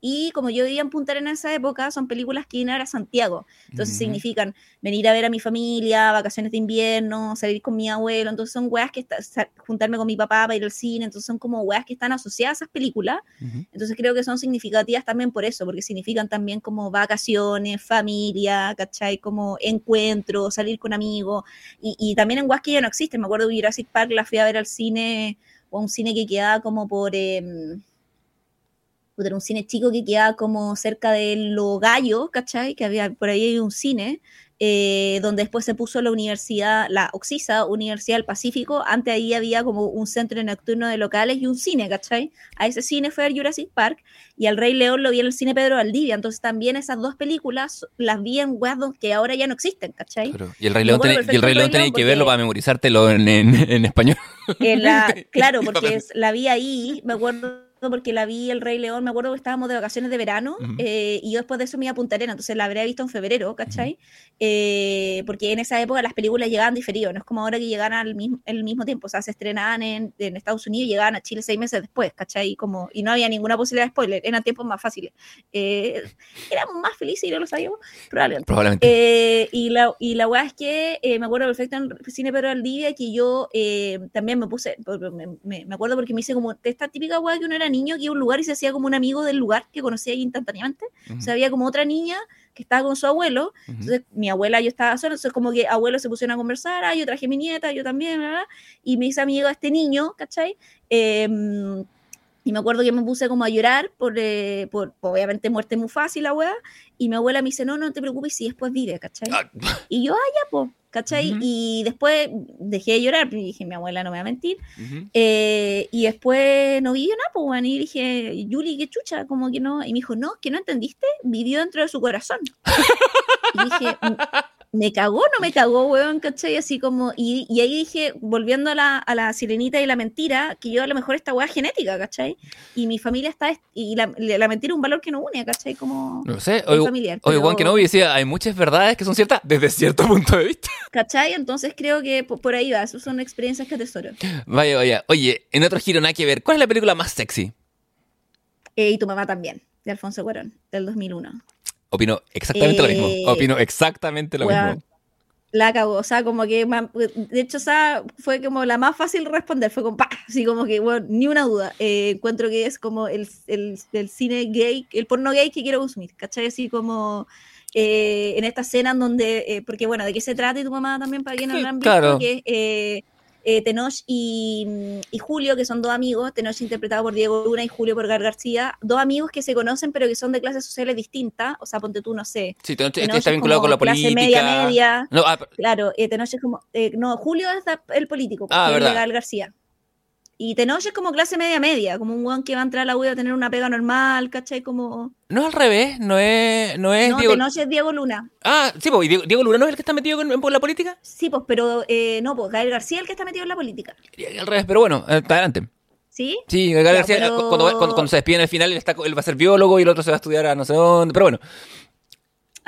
Y como yo vivía en Punta Arenas en esa época, son películas que iban a Santiago. Entonces significan venir a ver a mi familia, vacaciones de invierno, salir con mi abuelo. Entonces son weas que está- sa- juntarme con mi papá para ir al cine. Entonces son como weas que están asociadas a esas películas. Entonces creo que son significativas también por eso, porque significan también como vacaciones, familia, ¿cachai? Como encuentros, salir con amigos. Y, y también en weas que ya no existen. Me acuerdo que Jurassic Park la fui a ver al cine, o a un cine que quedaba como por... em, era un cine chico que quedaba como cerca de Lo Gallo, ¿cachai? Que había por ahí hay un cine, eh, donde después se puso la universidad, la Oxisa, Universidad del Pacífico. Antes ahí había como un centro nocturno de locales y un cine, ¿cachai? A ese cine fue a Jurassic Park y al Rey León lo vi en el cine Pedro Valdivia. Entonces también esas dos películas las vi en don- que ahora ya no existen, ¿cachai? Claro. Y el Rey León, tenía- y el Rey León León que verlo para memorizártelo en, en, en español. En la, [LAUGHS] claro, porque es- la vi ahí, me acuerdo porque la vi El Rey León, me acuerdo que estábamos de vacaciones de verano Ujú. eh, y yo después de eso me iba a Punta Arenas, entonces la habría visto en febrero, ¿cachai? Eh, porque en esa época las películas llegaban diferido, no es como ahora que llegan al mismo, el mismo tiempo, o sea, se estrenaban en, en Estados Unidos y llegaban a Chile seis meses después, ¿cachai? Como, y no había ninguna posibilidad de spoiler, eran tiempos más fáciles. Eh, éramos más felices y no lo sabíamos, probablemente. Probablemente. Eh, y la, y la weá es que eh, me acuerdo perfecto en Cine Pedro Valdivia que yo eh, también me puse, me, me- me acuerdo porque me hice como esta típica weá que uno era niño que iba a un lugar y se hacía como un amigo del lugar que conocía instantáneamente. Ujú. O sea, había como otra niña que estaba con su abuelo, Ujú. entonces mi abuela yo estaba sola, entonces como que abuelos se pusieron a conversar, ah, yo traje mi nieta, yo también, bla, bla, y me hice amigo de este niño, ¿cachai? Em, y me acuerdo que me puse como a llorar por, eh, por obviamente muerte muy fácil la weá, y mi abuela me dice, no, no te preocupes si después vive, ¿cachai? Ah, Y yo, ah, ya, pues, Y después dejé de llorar, y dije, mi abuela no me va a mentir. Eh, y después no vivió nada, pues, bueno, y dije, Yuli, qué chucha, como que no. Y me dijo, no, que no entendiste, vivió dentro de su corazón. y dije, "M- me cagó, no me cagó, weón, ¿cachai? Así como, y, y ahí dije, volviendo a la, a la sirenita y la mentira, que yo a lo mejor esta weá es genética, ¿cachai? Y mi familia está, est- y la, la mentira es un valor que no une, ¿cachai? Como No sé. familiar. oye, Juan Kenobi decía, hay muchas verdades que son ciertas desde cierto punto de vista. [LAUGHS] ¿Cachai? Entonces creo que po- por ahí va, esas son experiencias que atesoro. Vaya, vaya. Oye, en otro giro nada que ver, ¿cuál es la película más sexy? Eh, y tu mamá también, de Alfonso Cuarón, del 2001. Opino exactamente lo Eh, mismo. Opino exactamente lo mismo. La cagó, o sea, como que, de hecho, o sea, fue como la más fácil de responder, fue como, pa, así como que, bueno, ni una duda. Eh, encuentro que es como el, el, el cine gay, el porno gay que quiero consumir, ¿cachai? Así como eh, en esta escena en donde, eh, porque bueno, ¿de qué se trata y tu mamá también para Sí, han visto? claro. Que eh, Tenoch y, y Julio, que son dos amigos, Tenoch interpretado por Diego Luna y Julio por Gar García, dos amigos que se conocen pero que son de clases sociales distintas, o sea, ponte tú, no sé, Sí, Tenoch Tenoch está es vinculado con la clase política. media, media. No, ah, Claro, eh, Tenoch es como. eh, no, Julio es el político, Ah, verdad. Legal García. Y Tenoch es como clase media media, como un weón que va a entrar a la U a tener una pega normal, ¿cachai? Como. no es al revés, no es, no es No, Diego... Tenoch es Diego Luna. Ah, sí, pues, ¿y Diego, Diego Luna no es el que está metido en por la política. Sí, pues, pero eh, no, pues Gael García es el que está metido en la política. Al revés, pero bueno, eh, está adelante. ¿Sí? Sí, Gael Ya, García, pero- cuando, cuando, cuando se despide en el final, él, está, él va a ser biólogo y el otro se va a estudiar a no sé dónde. Pero bueno,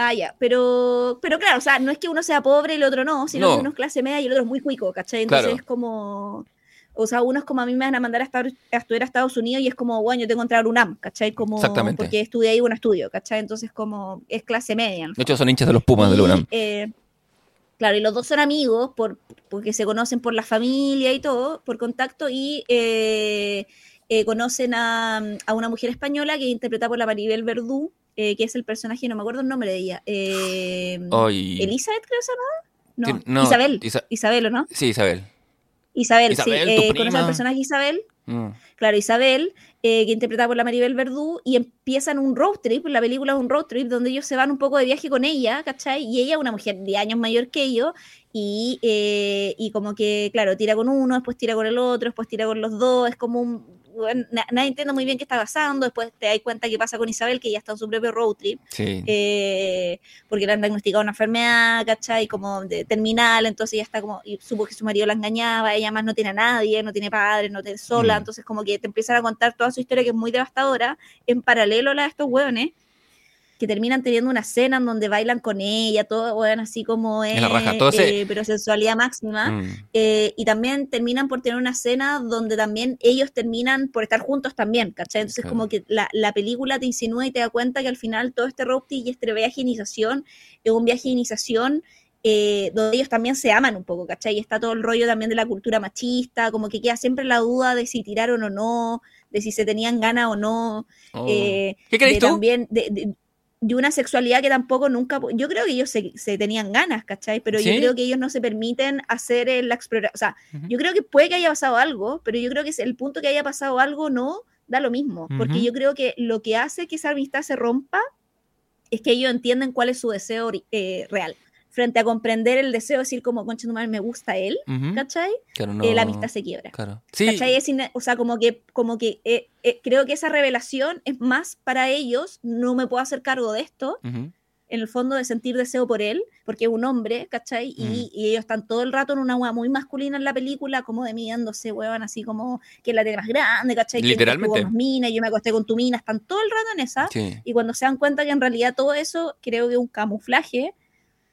Ah, ya, pero, pero claro, o sea, no es que uno sea pobre y el otro no, sino No. que uno es clase media y el otro es muy cuico, ¿cachai? Entonces Claro. es como. O sea, uno es como a mí me van a mandar a, estar, a estudiar a Estados Unidos y es como, bueno, yo tengo que entrar a UNAM, ¿cachai? Como, Exactamente. Porque estudié ahí un estudio, ¿cachai? Entonces, como, es clase media. De hecho, son hinchas de los Pumas de Y, la UNAM. eh, claro, y los dos son amigos por, porque se conocen por la familia y todo, por contacto, y eh, eh, conocen a, a una mujer española que es interpretada por la Maribel Verdú, eh, que es el personaje, no me acuerdo el nombre de ella. eh. Elizabeth, creo que se llamaba. No, Sí, no, Isabel. Isa- Isabel, ¿o no? Sí, Isabel. Isabel, Isabel, sí. eh, conoce al personaje Isabel. Mm. Claro, Isabel, eh, que interpretada por la Maribel Verdú, y empiezan un road trip, la película es un road trip, donde ellos se van un poco de viaje con ella, ¿cachai? Y ella es una mujer de años mayor que ellos, y, eh, y como que, claro, tira con uno, después tira con el otro, después tira con los dos, es como un... bueno, na- nadie entiende muy bien qué está pasando, después te das cuenta qué pasa con Isabel, que ya está en su propio road trip, Sí. eh, porque le han diagnosticado una enfermedad, ¿cachai? Como de terminal, entonces ella está como, y supo que su marido la engañaba, ella más no tiene a nadie, no tiene padre, no tiene sola, Mm. entonces como que te empiezan a contar toda su historia que es muy devastadora, en paralelo a la de estos hueones, que terminan teniendo una cena en donde bailan con ella, todo, weón, así como es, En la raja, todo ese- eh, pero sensualidad máxima. Mm. Eh, y también terminan por tener una cena donde también ellos terminan por estar juntos también, ¿cachai? Entonces como que la, la película te insinúa y te da cuenta que al final todo este road trip y este viaje de iniciación es un viaje de iniciación eh, donde ellos también se aman un poco, ¿cachai? Y está todo el rollo también de la cultura machista, como que queda siempre la duda de si tiraron o no, de si se tenían ganas o no. Oh. eh, ¿Qué crees tú? También de, de- de una sexualidad que tampoco nunca, yo creo que ellos se, se tenían ganas, ¿cachai? Pero yo creo que ellos no se permiten hacer la exploración, o sea, yo creo que puede que haya pasado algo, pero yo creo que el punto que haya pasado algo no da lo mismo, porque yo creo que lo que hace que esa amistad se rompa es que ellos entienden cuál es su deseo eh, real. Frente a comprender el deseo, decir como, concha tu madre, me gusta él, Ujú. ¿cachai? Claro, Eh, la no- amistad se quiebra. Claro. Sí. ¿Cachai? Es o sea, como que, como que eh, eh, creo que esa revelación es más para ellos, no me puedo hacer cargo de esto, Ujú. en el fondo de sentir deseo por él, porque es un hombre, ¿cachai? Y, Mm. y ellos están todo el rato en una hueá muy masculina en la película, como de mirándose, huevan, así como que la tiene más grande, ¿cachai? Literalmente. más mina, yo me acosté con tu mina, están todo el rato en esa. Sí. Y cuando se dan cuenta que en realidad todo eso creo que es un camuflaje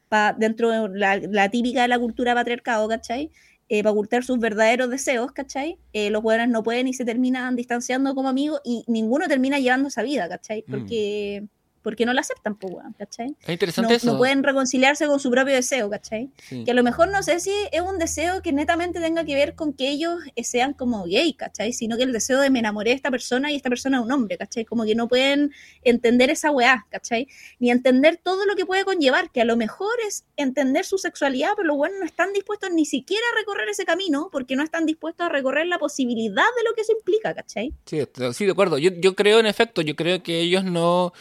pa, dentro de la, la típica de la cultura patriarcado, ¿cachai? para ocultar sus verdaderos deseos, ¿cachai? Eh, los buenos no pueden y se terminan distanciando como amigos y ninguno termina llevando esa vida, ¿cachai? Mm. Porque, no la aceptan, pues, weón, ¿cachai? Es interesante No, eso. no pueden reconciliarse con su propio deseo, ¿cachai? Sí. Que a lo mejor no sé si es un deseo que netamente tenga que ver con que ellos eh, sean como gay, ¿cachai? Sino que el deseo de me enamoré de esta persona y esta persona es un hombre, ¿cachai? Como que no pueden entender esa weá, ¿cachai? Ni entender todo lo que puede conllevar, que a lo mejor es entender su sexualidad, pero los buenos no están dispuestos ni siquiera a recorrer ese camino porque no están dispuestos a recorrer la posibilidad de lo que eso implica, ¿cachai? Sí, sí, de acuerdo. Yo, yo creo, en efecto, yo creo que ellos no,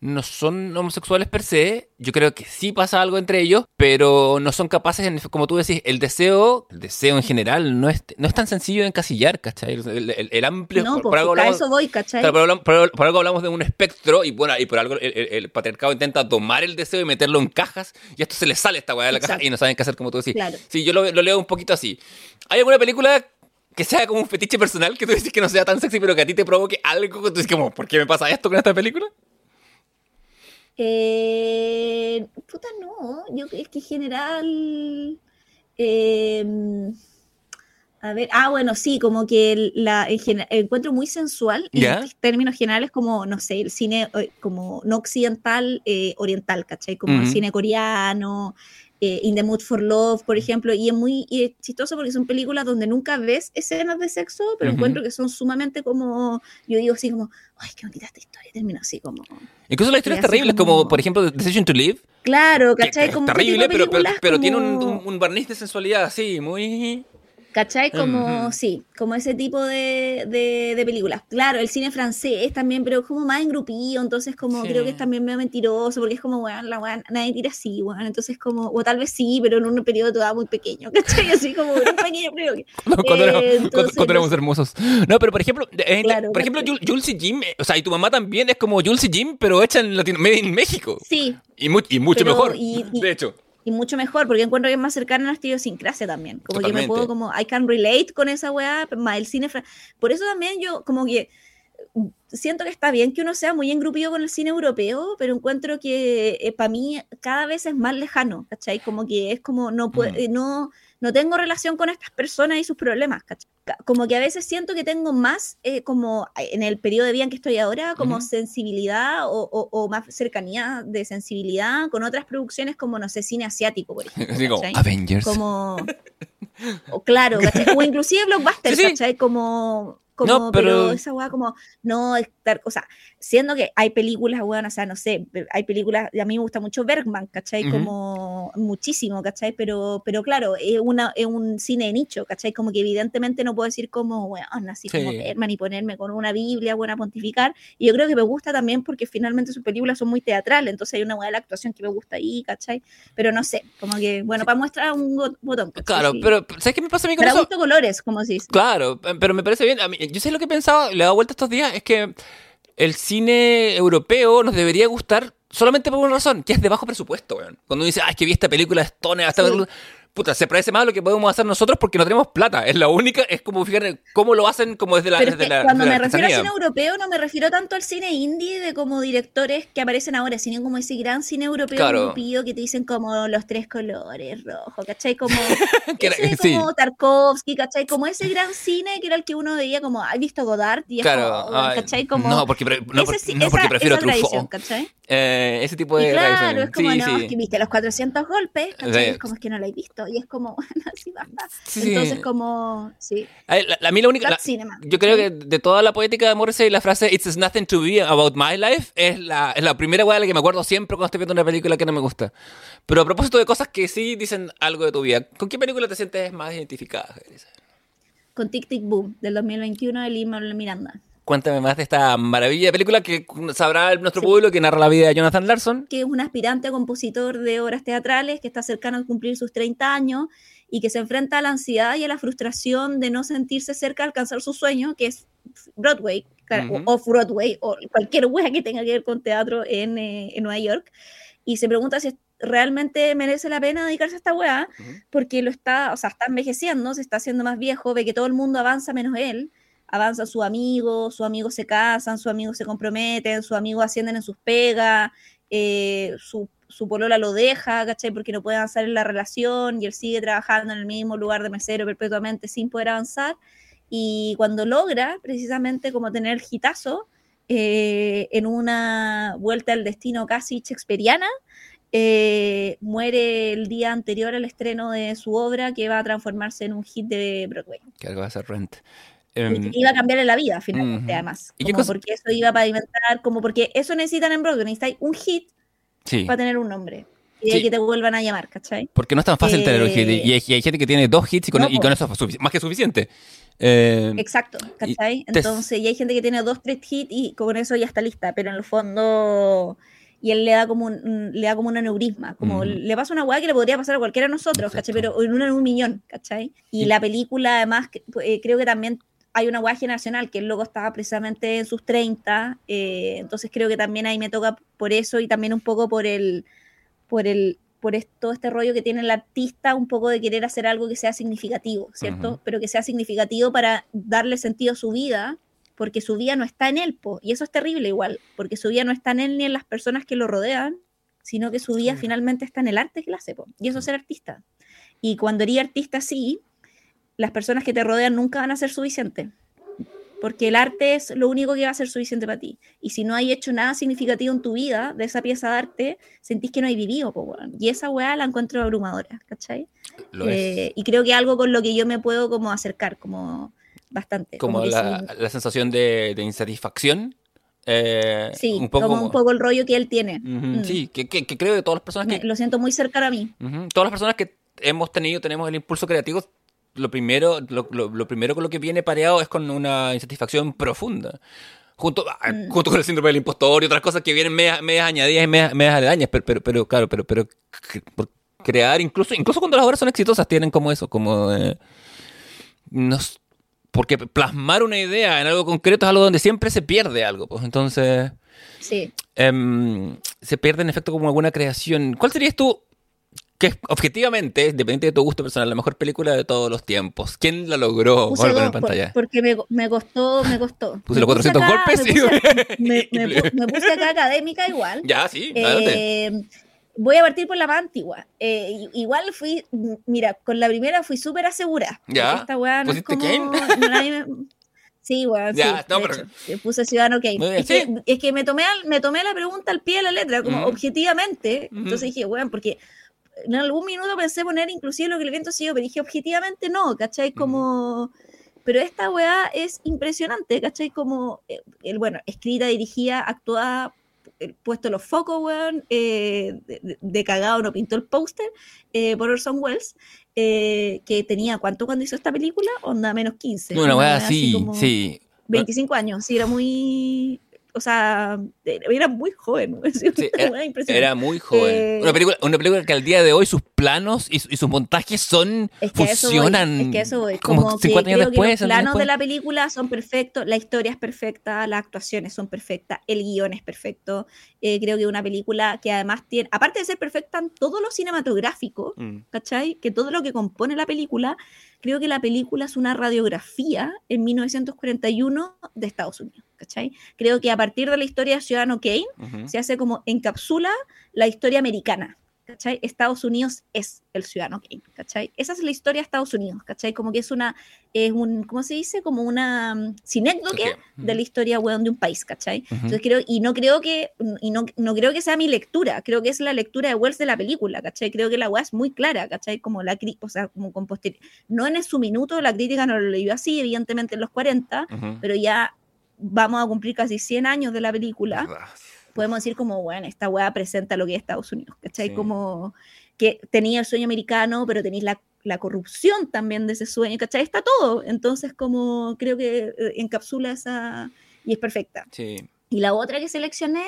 no son homosexuales per se. Yo creo que sí pasa algo entre ellos, pero no son capaces, en- como tú decís, el deseo, el deseo en general, no es, no es tan sencillo de encasillar, ¿cachai? El, el- el amplio... No, por, por algo hablamos, eso voy, ¿cachai? por, hablamos- por- por algo hablamos de un espectro y bueno, y por algo el, el- patriarcado intenta tomar el deseo y meterlo en cajas y esto se le sale esta weá de la caja Exacto. y no saben qué hacer, como tú decís. Claro. Sí, yo lo, lo leo un poquito así. ¿Hay alguna película que sea como un fetiche personal que tú dices que no sea tan sexy, pero que a ti te provoque algo que tú dices como, ¿por qué me pasa esto con esta película? Eh, puta, no. Yo es que en general. eh, a ver, ah, bueno, sí, como que el- la en gene- encuentro muy sensual ¿Ya? en términos generales, como, no sé, el cine eh, como no occidental, eh, oriental, ¿cachai? Como el cine coreano, eh, In the Mood for Love, por ejemplo, y es muy y es chistoso porque son películas donde nunca ves escenas de sexo, pero encuentro que son sumamente como, yo digo así como, ay, qué bonita esta historia, termino así como... Incluso la historia Sí, es así terrible, como... como- por ejemplo Decision to Live. Claro, ¿cachai? que es Como terrible, pero, tiene un- un barniz de sensualidad así, muy... ¿Cachai? Como, sí, como ese tipo de, de, de películas. Claro, el cine francés también, pero es como más engrupido, entonces como Sí. creo que es también medio mentiroso, porque es como, weón, la weón, nadie tira así, weón, entonces como, o tal vez sí, pero en un periodo todavía muy pequeño, [LAUGHS] ¿cachai? Así como en un pequeño periodo. [LAUGHS] Cuando, cuando Eh, cuando- entonces, cuando éramos no hermosos. No, pero por ejemplo, eh, Claro, por ejemplo, ¿cachai? Jul- Jules y Jim, eh, o sea, y tu mamá también es como Jules y Jim, pero hecha en Latino, in México. Sí, Y, mu- y mucho Pero- mejor, y- de hecho. Y mucho mejor, porque encuentro que es más cercana a nuestra idiosincrasia también. Como que Totalmente. me puedo, como, I can relate con esa weá, más el cine. Por eso también yo, como que mm, siento que está bien que uno sea muy engrupido con el cine europeo, pero encuentro que para mí cada vez es más lejano, ¿cachai? Como que es como, no, puede, Mm. no, no tengo relación con estas personas y sus problemas, ¿cachai? Como que a veces siento que tengo más, eh, como en el periodo de vida en que estoy ahora, como sensibilidad o, más cercanía de sensibilidad con otras producciones como, no sé, cine asiático, por [LAUGHS] ejemplo. Digo, Avengers. Como, [LAUGHS] o claro, o inclusive blockbusters, ¿cachai? Como como, pero... esa weá como, no estar, o sea, siendo que hay películas, weón, o sea, no sé, hay películas, a mí me gusta mucho Bergman, ¿cachai? Como muchísimo, ¿cachai? Pero, pero claro, es, una, es un cine de nicho, ¿cachai? Como que evidentemente no puedo decir como, weón, así como Bergman y ponerme con una Biblia, buena pontificar. Y yo creo que me gusta también porque finalmente sus películas son muy teatrales, entonces hay una weá de la actuación que me gusta ahí, ¿cachai? Pero no sé, como que, bueno, para mostrar un botón. Claro, pero ¿sabes qué me pasa a mí con Para gusto colores, como si. Claro, pero me parece bien, a mí, yo sé lo que he pensado, le he dado vuelta estos días, es que el cine europeo nos debería gustar solamente por una razón, que es de bajo presupuesto, weón. Cuando uno dice, ah, es que vi esta película Stone, hasta puta, se parece más a lo que podemos hacer nosotros porque no tenemos plata. Es la única, es como fíjate cómo lo hacen como desde la. Pero desde la, cuando me refiero al cine europeo, no me refiero tanto al cine indie de como directores que aparecen ahora, sino como ese gran cine europeo claro. que te dicen como los tres colores, rojo, ¿cachai? Como, [LAUGHS] ese, como Tarkovsky, ¿cachai? Como ese gran cine que era el que uno veía como, ¿has visto Godard? Y claro, ¿cachai? Como, no, porque, no, porque prefiero Truffaut. ¿cachai? Eh, ese tipo de. Y claro, es como, no, es que viste los 400 golpes, ¿cachai? Es como es que no lo he visto. Y es como, [LAUGHS] así va. Entonces, como, sí. A, la, mí la única. yo creo que de toda la poética de Morrissey, la frase It's nothing to be about my life es la, es la primera weá de la que me acuerdo siempre cuando estoy viendo una película que no me gusta. Pero a propósito de cosas que sí dicen algo de tu vida, ¿con qué película te sientes más identificada, Con Tic Tic Boom, del 2021 de Lima Miranda. Cuéntame más de esta maravilla de película que sabrá nuestro pueblo que narra la vida de Jonathan Larson. Que es un aspirante a compositor de obras teatrales que está cercano a cumplir sus 30 años y que se enfrenta a la ansiedad y a la frustración de no sentirse cerca de alcanzar su sueño, que es Broadway, o Off-Broadway, o cualquier wea que tenga que ver con teatro en, eh, en Nueva York. Y se pregunta si realmente merece la pena dedicarse a esta wea, porque lo está, o sea, está envejeciendo, se está haciendo más viejo, ve que todo el mundo avanza menos él avanza su amigo, sus amigos se casan, sus amigos se comprometen, sus amigos ascienden en sus pegas, eh, su, su, polola lo deja, ¿cachai? Porque no puede avanzar en la relación y él sigue trabajando en el mismo lugar de mesero perpetuamente sin poder avanzar. Y cuando logra precisamente como tener gitazo eh, en una vuelta al destino casi shakespeariana, eh, muere el día anterior al estreno de su obra que va a transformarse en un hit de Broadway. Que va a ser Rent. Em, iba a cambiarle la vida finalmente, además. Como porque eso iba para inventar, como porque eso necesitan en Broadway, necesitáis un hit para tener un nombre. Y que te vuelvan a llamar, ¿cachai? Porque no es tan fácil tener un hit. Y hay, gente que tiene dos hits y con, eso es más que suficiente. Eh, Exacto, ¿cachai? Entonces, y hay gente que tiene dos, tres hits y con eso ya está lista, pero en el fondo y él le da como un, le da como un aneurisma, como le pasa una weá que le podría pasar a cualquiera de nosotros, ¿cachai? Pero en un, en un millón, ¿cachai? Y la película además eh, creo que también hay una guay generacional que el loco estaba precisamente en sus 30, eh, entonces creo que también ahí me toca por eso y también un poco por el, por el, por todo este rollo que tiene el artista, un poco de querer hacer algo que sea significativo, ¿cierto? Pero que sea significativo para darle sentido a su vida, porque su vida no está en él, y eso es terrible igual, porque su vida no está en él ni en las personas que lo rodean, sino que su vida finalmente está en el arte que le hace, y eso es ser artista. Y cuando eres artista sí, las personas que te rodean nunca van a ser suficientes. Porque el arte es lo único que va a ser suficiente para ti. Y si no hay hecho nada significativo en tu vida de esa pieza de arte, sentís que no hay vivido. Y esa weá la encuentro abrumadora, ¿cachai? Eh, y creo que algo con lo que yo me puedo como acercar, como bastante. Como, la, sensación de, insatisfacción. Eh, sí, un poco, como un poco el rollo que él tiene. Mm. Sí, que, creo que todas las personas que... lo siento muy cercano a mí. Todas las personas que hemos tenido, tenemos el impulso creativo, lo primero, lo, lo, primero con lo que viene pareado es con una insatisfacción profunda. Junto, ah, mm. junto con el síndrome del impostor y otras cosas que vienen medias, añadidas y medias, aledañas, pero, pero, pero, claro, pero, pero crear, incluso, incluso cuando las obras son exitosas, tienen como eso, como... Eh, porque plasmar una idea en algo concreto es algo donde siempre se pierde algo, pues entonces... Sí. Em, se pierde en efecto como alguna creación. ¿Cuál serías tú que objetivamente, dependiente de tu gusto personal, la mejor película de todos los tiempos. ¿Quién la logró? Puse dos, pantalla. porque me, me, costó, me costó. Puse los 400 golpes me puse, [LAUGHS] me, puse acá académica igual. Ya, sí, eh, Voy a partir por la más antigua. Eh, igual fui, mira, con la primera fui súper asegurada. Ya. Esta weá no es como... [LAUGHS] Sí, weón, Ya, sí. no, pero- hecho, puse Ciudadano Kane. Bien, Es, que, es que me tomé, al- me tomé la pregunta al pie de la letra, como Ujú. objetivamente. Ujú. Entonces dije, weón, porque en algún minuto pensé poner inclusive lo que el viento siguió, pero dije, objetivamente no, ¿cachai? Como... Pero esta weá es impresionante, ¿cachai? Como, eh, el, bueno, escrita, dirigida, actuada, eh, puesto los focos, weón, eh, de, de- cagado no pintó el póster eh, por Orson Welles, eh, que tenía, ¿cuánto cuando hizo esta película? Onda, menos 15. Una weá así, sí. 25 años, sí, era muy... O sea, era muy joven, sí, era- weá impresionante. Era muy joven. Eh, una, película, una película que al día de hoy sus planos y, su- y sus montajes son Es que a eso voy, funcionan es que eso voy. como Como que 50 años creo después. que los planos de la película son perfectos, la historia es perfecta, las actuaciones son perfectas, el guion es perfecto. Eh, creo que es una película que además tiene, aparte de ser perfecta en todo lo cinematográfico, Mm. ¿cachai? Que todo lo que compone la película, creo que la película es una radiografía en 1941 de Estados Unidos, ¿cachai? Creo que a partir de la historia de Ciudadano Kane, Ujú. se hace como encapsula la historia americana. ¿Cachai? Estados Unidos es el ciudadano Kane, ¿cachai? Esa es la historia de Estados Unidos, ¿cachai? Como que es una, es un, ¿cómo se dice? Como una mm, sinécdoque Ok. de la historia, weón, de un país, ¿cachai? Ujú. Entonces creo, y no creo que, y no, no creo que sea mi lectura, creo que es la lectura de Wells de la película, ¿cachai? Creo que la weá es muy clara, ¿cachai? Como la cri- o sea, como con posteri- no en su minuto, la crítica no lo leyó así, evidentemente en los 40, Ujú. pero ya vamos a cumplir casi 100 años de la película podemos decir como, bueno, esta weá presenta lo que es Estados Unidos, ¿cachai? Sí. Como que tenía el sueño americano, pero tenéis la, la corrupción también de ese sueño, ¿cachai? Está todo. Entonces, como creo que eh, encapsula esa y es perfecta. Sí. Y la otra que seleccioné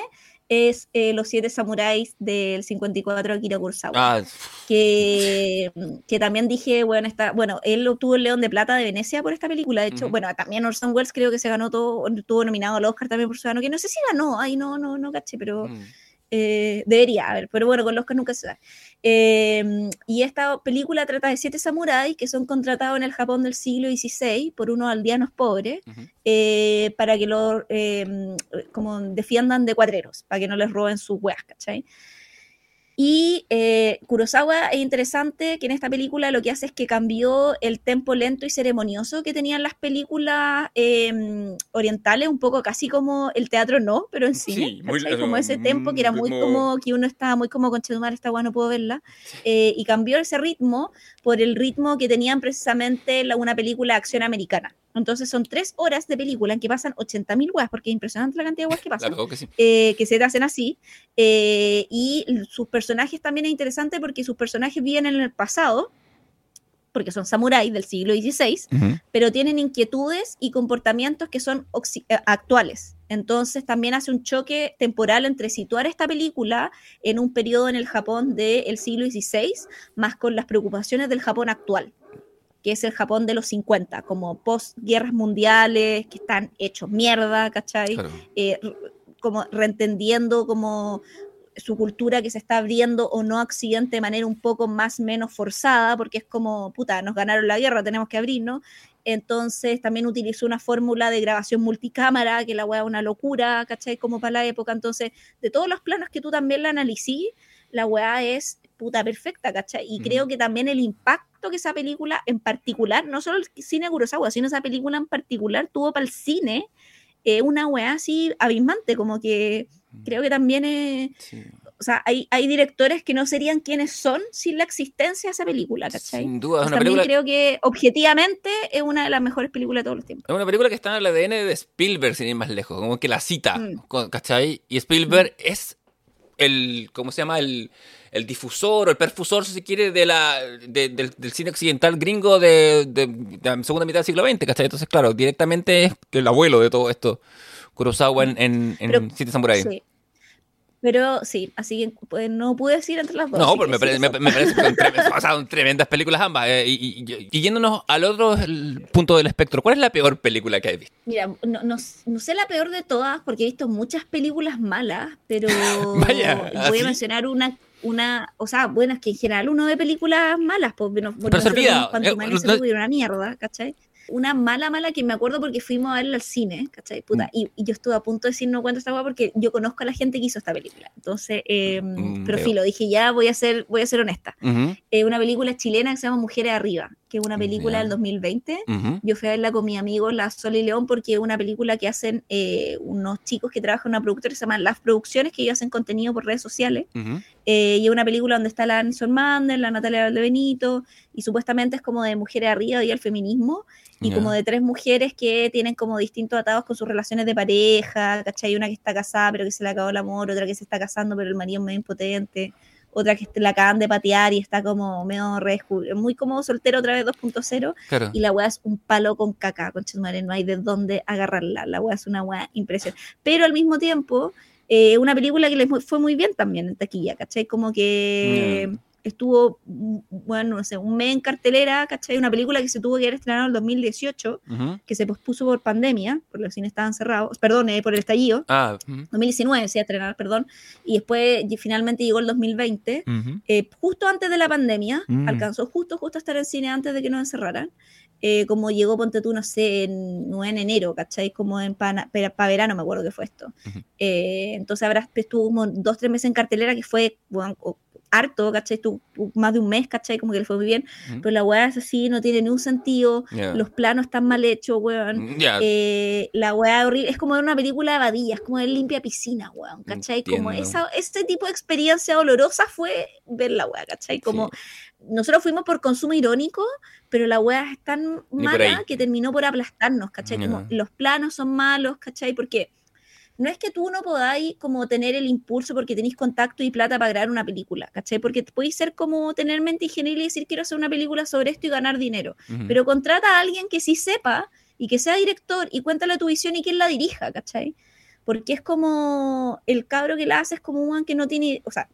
es eh, Los Siete Samuráis del 54 de Akira Kurosawa Ah, que, que también dije, bueno, está, bueno, él obtuvo el León de Plata de Venecia por esta película, de hecho, Ujú. bueno, también Orson Welles creo que se ganó todo, estuvo nominado al Oscar también por Ciudadano, que no sé si ganó, ay, no, no, no caché, pero mm. Eh, debería haber, pero bueno, con los Oscar nunca se da. Eh, y esta película trata de siete samuráis que son contratados en el Japón del siglo XVI por unos aldeanos pobres Ujú. eh, para que lo eh, como defiendan de cuadreros, para que no les roben sus weas, ¿cachai? Y eh, Kurosawa es interesante que en esta película lo que hace es que cambió el tempo lento y ceremonioso que tenían las películas eh, orientales, un poco casi como el teatro no, pero en cine, Sí, muy- como ese tempo que era muy ritmo- como que uno estaba muy como con esta weá no puedo verla, eh, y cambió ese ritmo por el ritmo que tenían precisamente la- una película de acción americana. Entonces son tres horas de película en que pasan 80.000 weas, porque es impresionante la cantidad de weas que pasan verdad que sí. eh, que se hacen así. eh, y sus personajes también es interesante porque sus personajes viven en el pasado, porque son samuráis del siglo XVI, Ujú. pero tienen inquietudes y comportamientos que son eh, actuales. Entonces también hace un choque temporal entre situar esta película en un periodo en el Japón del siglo XVI, más con las preocupaciones del Japón actual que es el Japón de los 50, como post-guerras mundiales, que están hechos mierda, ¿cachai? Claro. eh, como reentendiendo como su cultura que se está abriendo o no a Occidente de manera un poco más menos forzada, porque es como, puta, nos ganaron la guerra, tenemos que abrirnos. Entonces también utilizó una fórmula de grabación multicámara, que la weá es una locura, ¿cachai? Como para la época. Entonces, de todos los planos que tú también la analicís, la weá es puta perfecta, ¿cachai? Y creo que también el impacto que esa película en particular, no solo el cine Kurosawa, sino esa película en particular tuvo para el cine, eh, una weá así abismante, como que creo que también es, Sí. o sea, hay, hay directores que no serían quienes son sin la existencia de esa película, ¿cachai? Sin duda, es una también película, creo que objetivamente es una de las mejores películas de todos los tiempos. es una película que está en el ADN de Spielberg, sin ir más lejos, como que la cita, Mm. ¿cachai? Y Spielberg es el, ¿cómo se llama? El, el difusor o el perfusor, si se quiere, de la, de- del, del cine occidental gringo de, de- la segunda mitad del siglo XX, ¿cachai? Entonces, claro, directamente es el abuelo de todo esto, Kurosawa en, en, en Pero- Siete Samuráis. Sí. Pero sí, así que pues, no pude decir entre las dos. No, pero me, sí, parece, me, me parece que [LAUGHS] son tremendas películas ambas. eh, y, y- y yéndonos al otro el punto del espectro, ¿cuál es la peor película que has visto? Mira, no, no, no sé la peor de todas porque he visto muchas películas malas, pero [LAUGHS] Vaya, voy ¿así? a mencionar una, una, o sea, buenas que en general uno ve películas malas, pues, no, Pero servida, eh, una mierda, ¿cachai? Una mala, mala que me acuerdo porque fuimos a verla al cine, ¿cachai? Puta, Mm. y, y yo estuve a punto de decir no cuento esta weá porque yo conozco a la gente que hizo esta película. Entonces, eh, Mm, pero filo, dije ya voy a ser, voy a ser honesta. Eh, una película chilena que se llama Mujeres Arriba, que es una película del 2020. ujú. Yo fui a verla con mi amigo La Sol y León porque es una película que hacen eh, unos chicos que trabajan en una productora que se llama Las Producciones, que ellos hacen contenido por redes sociales. Eh, y es una película donde está la Alison Mandel, la Natalia Valdebenito, y supuestamente es como de mujeres arriba y el feminismo, y como de tres mujeres que tienen como distintos atados con sus relaciones de pareja, ¿cachai? Una que está casada pero que se le acabó el amor, otra que se está casando pero el marido es medio impotente, otra que la acaban de patear y está como medio re, muy como soltero otra vez 2.0, Claro. y la weá es un palo con caca, con madre, no hay de dónde agarrarla, la weá es una weá impresionante. Pero al mismo tiempo, eh, una película que le mu- fue muy bien también en taquilla, ¿cachai? Como que Mm. Estuvo, mm, bueno, no sé, un mes en cartelera, ¿cachai? Una película que se tuvo que haber estrenado en el 2018, Ujú. que se pospuso por pandemia, porque los cines estaban cerrados, perdón, eh, por el estallido. Ah, ujú. 2019 se iba a estrenar, perdón, y después y finalmente llegó el 2020, Ujú. eh, justo antes de la pandemia, Mm. alcanzó justo, justo a estar en cine antes de que nos encerraran. Eh, como llegó, ponte tú, no sé, en, no en enero, ¿cachai? Como en para verano, me acuerdo que fue esto. Eh, entonces habrá estuvo como dos, tres meses en cartelera, que fue bueno, harto, ¿cachai? Estuvo más de un mes, ¿cachai? Como que le fue muy bien. Pero la weá es así, no tiene ni un sentido. Los planos están mal hechos, weón. Ya. Eh, la weá horrible, es como de una película de es como de limpia piscina, weón, ¿cachai? Como esa, ese tipo de experiencia dolorosa fue ver la weá, ¿cachai? Como nosotros fuimos por consumo irónico, pero la weá es tan mala que terminó por aplastarnos, ¿cachai? Como Ya. los planos son malos, ¿cachai? Porque no es que tú no podáis como tener el impulso porque tenéis contacto y plata para grabar una película, ¿cachai? Porque podéis ser como tener mente ingenieril y decir quiero hacer una película sobre esto y ganar dinero. Pero contrata a alguien que sí sepa y que sea director y cuéntale tu visión y quién la dirija, ¿cachai? Porque es como el cabro que la hace es como un que no tiene, o sea,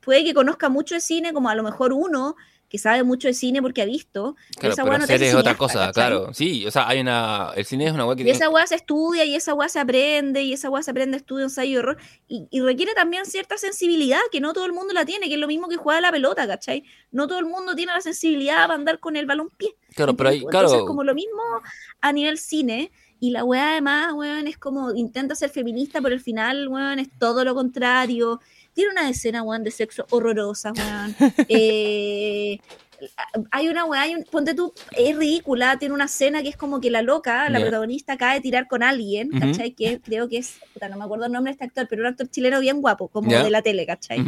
puede que conozca mucho de cine, como a lo mejor uno que sabe mucho de cine porque ha visto, Claro, esa pero weá no hacer es otra cosa, ¿cachai? claro. Sí, o sea, hay una. El cine es una web que Y tiene. esa weá se estudia y esa weá se aprende y esa weá se aprende estudio, ensayo y error. Y, y requiere también cierta sensibilidad que no todo el mundo la tiene, que es lo mismo que jugar a la pelota, ¿cachai? No todo el mundo tiene la sensibilidad para andar con el balón pie. Claro, pero hay. ¿entiendes? Entonces, Claro. como lo mismo a nivel cine. Y la weá además, weón, es como intenta ser feminista, pero al final, weón, es todo lo contrario. Tiene una escena, weón, de sexo horrorosa, weón. [LAUGHS] Eh, hay una weá, hay un- ponte tú, es ridícula, tiene una escena que es como que la loca, la protagonista, cae a tirar con alguien. ¿cachai? Que creo que es, puta, no me acuerdo el nombre de este actor, pero un actor chileno bien guapo, como de la tele, ¿cachai?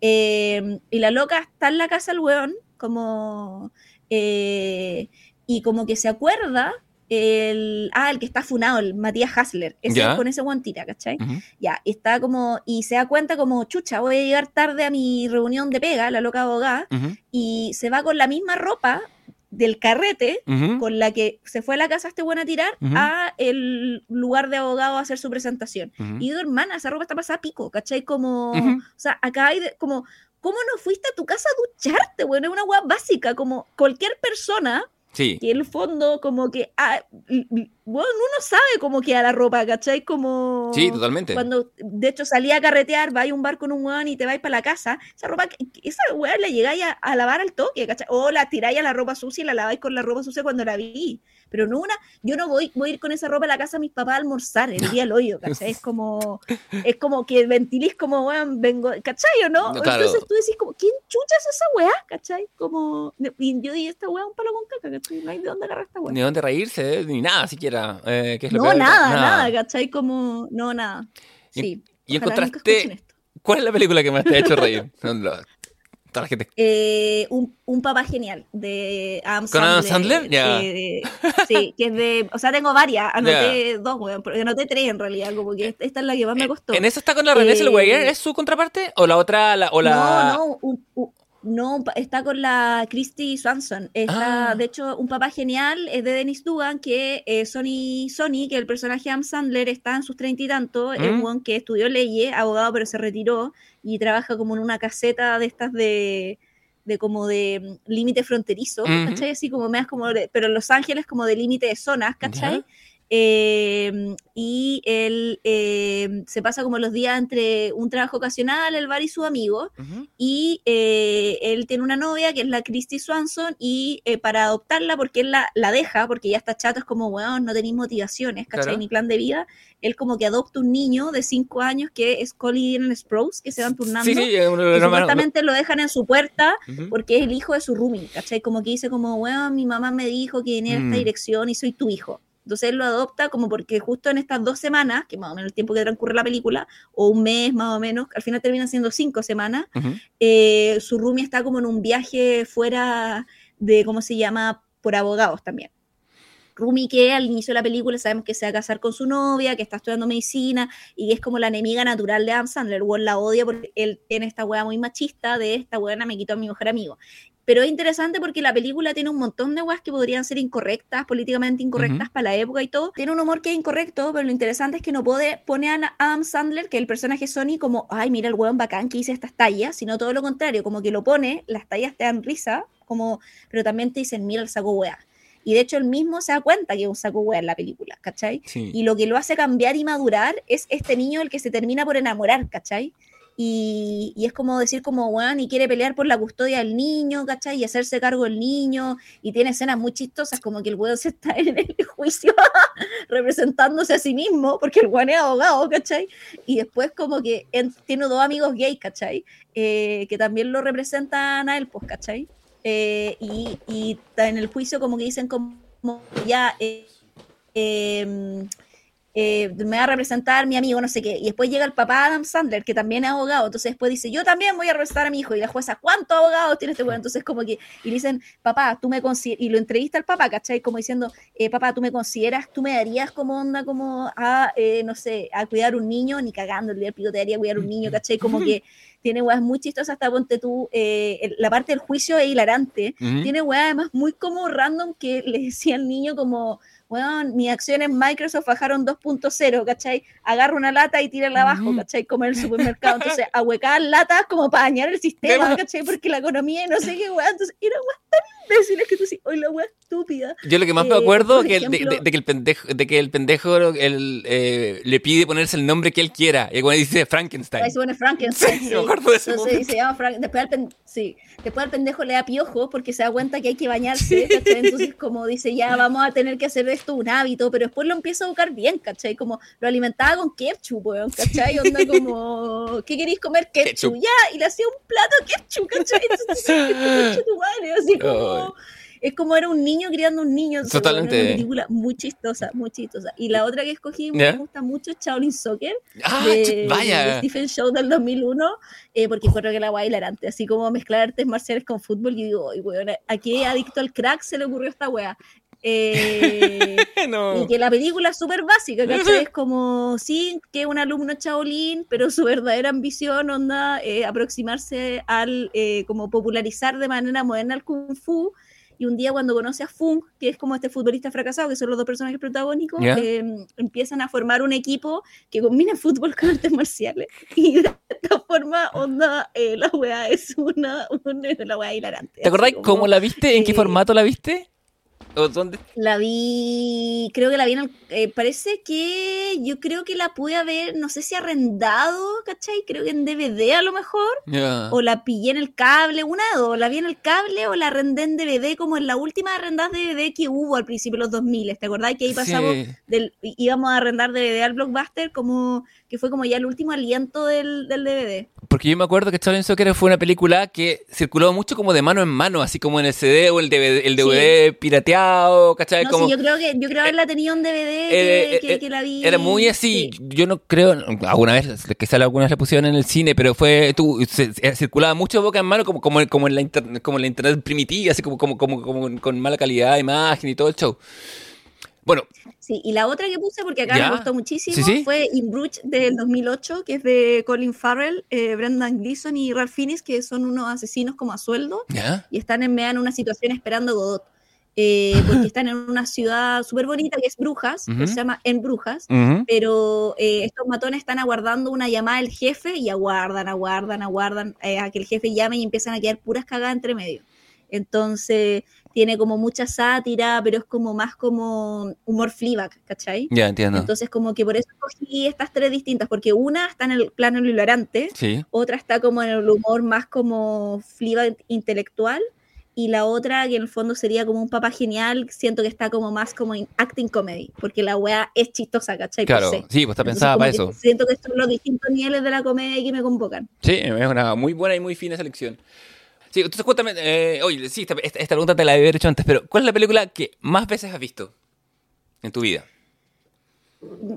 Eh, y la loca está en la casa del weón, como. eh, y como que se acuerda. El, ah, el que está funado, el Matías Hasler. Ese Ya. con ese weón tira, ¿cachai? Ujú. Ya, y está como. Y se da cuenta como, chucha, voy a llegar tarde a mi reunión de pega, la loca abogada. Y se va con la misma ropa del carrete con la que se fue a la casa este weón a tirar a el lugar de abogado a hacer su presentación. Ujú. Y digo, hermana, esa ropa está pasada a pico, ¿cachai? Como, o sea, acá hay de- como, ¿cómo no fuiste a tu casa a ducharte, bueno? Es una weá básica, como cualquier persona Sí. que el fondo, como que, ah, bueno, uno sabe cómo queda la ropa, ¿cachai? Como... Sí, totalmente. Cuando, de hecho, salí a carretear, vais a un bar con un weón y te vais para la casa, esa ropa, esa weá la llegáis a, a lavar al toque, ¿cachai? O la tiráis a la ropa sucia y la laváis con la ropa sucia cuando la vi. Pero no una, yo no voy, voy a ir con esa ropa a la casa de mis papás a almorzar el día del hoyo, [LAUGHS] ¿cachai? Es como, es como que ventilís como, weón, vengo, ¿cachai o no? Claro. Entonces tú decís como, ¿quién chucha es esa weá? ¿cachai? Como, y yo dije, esta weá es un palo con caca, ¿cachai? No hay de dónde agarrar esta weá. Ni dónde reírse, ni nada siquiera. eh, que es lo No, peor. nada, nada, ¿cachai? Como, no, nada. Y- Sí. Y nunca encontraste. ¿Cuál es la película que más te ha hecho reír? [LAUGHS] Toda la gente. Eh, un, un papá genial de Adam ¿Con Adam Sandler. Sandler? Ya. eh, sí, que es de. O sea, tengo varias. Anoté dos, weón. Porque anoté tres en realidad. Como que esta, esta es la que más me costó. ¿En esa está con la Renée Eh? ¿Es su contraparte? ¿O la otra? La, o la... No, no, un- un- no, está con la Christy Swanson. Está, Ah. de hecho, un papá genial es de Dennis Dugan, que eh, Sonny, Sonny, que el personaje de Adam Sandler está en sus treinta y tantos, es un Mm. que estudió leyes, abogado, pero se retiró y trabaja como en una caseta de estas de de como de mm, límite fronterizo. ¿cachai? Así como me das como, de- pero en Los Ángeles como de límite de zonas, ¿cachai? Eh, y él eh, se pasa como los días entre un trabajo ocasional, el bar y su amigo, y eh, él tiene una novia que es la Christy Swanson, y para adoptarla, porque él la, la, deja, porque ya está chato, es como, weón, no tenéis motivaciones, ¿cachai? Ni plan de vida, él como que adopta un niño de 5 años que es Colin Sprouse, que se van turnando, sí, y supuestamente lo dejan en su puerta, porque es el hijo de su roomie, ¿cachai? Como que dice como, weón, mi mamá me dijo que venía en esta mm. dirección y soy tu hijo. Entonces él lo adopta como porque justo en estas dos semanas, que más o menos el tiempo que transcurre la película, o un mes más o menos, al final termina siendo cinco semanas, eh, su roomie está como en un viaje fuera de, ¿cómo se llama?, por abogados también. Rumi que al inicio de la película sabemos que se va a casar con su novia, que está estudiando medicina y es como la enemiga natural de Adam Sandler. Won la odia porque él tiene esta wea muy machista de esta buena me quitó a mi mejor amigo. Pero es interesante porque la película tiene un montón de weas que podrían ser incorrectas, políticamente incorrectas para la época y todo. Tiene un humor que es incorrecto, pero lo interesante es que no puede poner a Adam Sandler, que es el personaje Sony, como, ay, mira el weón bacán que hice estas tallas, sino todo lo contrario, como que lo pone, las tallas te dan risa, como, pero también te dicen, mira el saco wea. Y de hecho él mismo se da cuenta que es un saco wea en la película, ¿cachai? Y lo que lo hace cambiar y madurar es este niño el que se termina por enamorar, ¿cachai? Y, es como decir como, weón, y quiere pelear por la custodia del niño, ¿cachai? Y hacerse cargo del niño, y tiene escenas muy chistosas, como que el weón se está [LAUGHS] en el juicio [LAUGHS] representándose a sí mismo, porque el weón es abogado, ¿cachai? Y después como que tiene dos amigos gays, ¿cachai? Eh, que también lo representan a él, pues, ¿cachai? Eh, y, y, en el juicio como que dicen como ya... Eh, em, eh, me va a representar mi amigo, no sé qué. Y después llega el papá Adam Sandler, que también es abogado. Entonces después dice, yo también voy a representar a mi hijo. Y la jueza, ¿cuántos abogados tiene este güey? Entonces como que, y le dicen, papá, tú me consideras, y lo entrevista al papá, ¿cachai? Como diciendo, eh, papá, tú me consideras, tú me darías como onda, como a, eh, no sé, a cuidar un niño, ni cagando, el pico te daría cuidar un niño, ¿cachai? Como que [LAUGHS] tiene weas muy chistosas, hasta ponte tú, la parte del juicio es hilarante. Tiene weas además muy como random que le decía al niño como bueno, mis acciones Microsoft bajaron 2.0, ¿cachai? Agarra una lata y tírala abajo, ¿cachai? Como en el supermercado. Entonces, ahuecar latas como para dañar el sistema, ¿cachai? Porque la economía no sé qué, weón. Entonces, era weón [LAUGHS] que tú sí, hoy la weón estúpida. Yo lo que más me eh, acuerdo es de, de, que el pendejo, de que el pendejo el, eh, le pide ponerse el nombre que él quiera. Y cuando dice Frankenstein. Ahí se pone Frankenstein. Sí, me acuerdo de ese Entonces, se llama Frank... Después sí. Después el pendejo le da piojo porque se da cuenta que hay que bañarse, ¿cachai? Entonces, como dice, ya vamos a tener que hacer esto un hábito, pero después lo empieza a buscar bien, ¿cachai? Como lo alimentaba con ketchup, weón, ¿cachai? Onda como, ¿qué queréis comer? Ketchup. Ya, y le hacía un plato de ketchup, ¿cachai? Entonces, tu madre, [LAUGHS] así como es como era un niño criando un niño. Totalmente. Una película muy chistosa, muy chistosa. Y la otra que escogí me gusta mucho es Shaolin Soccer. Ah, vaya. Stephen Show del 2001, eh, porque encuentro que la guay hilarante. Así como mezclar artes marciales con fútbol. Y digo, y bueno, ¿a qué adicto al crack se le ocurrió esta wea? Eh, [LAUGHS] y que la película es súper básica, [LAUGHS] ¿cachai? Es como, sí, que es un alumno Shaolin, pero su verdadera ambición onda eh, aproximarse al, como popularizar de manera moderna el Kung Fu y un día cuando conoce a Funk, que es como este futbolista fracasado, que son los dos personajes protagónicos, eh, empiezan a formar un equipo que combina fútbol con artes marciales. [LAUGHS] Y de esta forma, onda, eh, la weá es una, una, la weá hilarante. ¿Te acordás cómo la viste? ¿En qué formato la viste? Dónde? La vi, creo que la vi en el, eh, parece que yo creo que la pude haber, no sé si arrendado, ¿cachai? Creo que en DVD a lo mejor, o la pillé en el cable, una de dos, la vi en el cable o la arrendé en DVD como en la última arrendada DVD que hubo al principio de los 2000, ¿te acordás? Que ahí pasamos, del, íbamos a arrendar DVD al Blockbuster como que fue como ya el último aliento del, del DVD. Porque yo me acuerdo que Charlie Soccer fue una película que circuló mucho como de mano en mano, así como en el CD o el DVD, el DVD pirateado, ¿cachai? No, como, sí, yo creo que yo creo haberla tenido en DVD eh, que, eh, la vi. Era muy así, yo no creo, alguna vez, que sale alguna vez la pusieron en el cine, pero fue, tú, eh, circulaba mucho boca en mano como, como, como, en, la como en la internet primitiva, así como, como, como, como con mala calidad de imagen y todo el show. Bueno. Sí, y la otra que puse, porque acá me gustó muchísimo, fue In Bruges del 2008, que es de Colin Farrell, eh, Brendan Gleeson y Ralph Fiennes, que son unos asesinos como a sueldo, y están en, en una situación esperando Godot. Eh, porque [LAUGHS] están en una ciudad súper bonita que es Brujas, que se llama En Brujas, pero eh, estos matones están aguardando una llamada del jefe y aguardan, aguardan, aguardan a que el jefe llame y empiezan a quedar puras cagadas entre medio. Entonces tiene como mucha sátira, pero es como más como humor Fleabag, ¿cachai? Ya, entiendo. Entonces como que por eso cogí estas tres distintas, porque una está en el plano hilarante, Sí. otra está como en el humor más como Fleabag intelectual, y la otra que en el fondo sería como un papá genial, siento que está como más como en acting comedy, porque la wea es chistosa, ¿cachai? Claro, se. sí, pues está pensada para eso. Siento que son los distintos niveles de la comedia que me convocan. Sí, es una muy buena y muy fina selección. Sí, entonces cuéntame, eh, oye, sí, esta, esta- esta pregunta te la había hecho antes, pero ¿cuál es la película que más veces has visto en tu vida?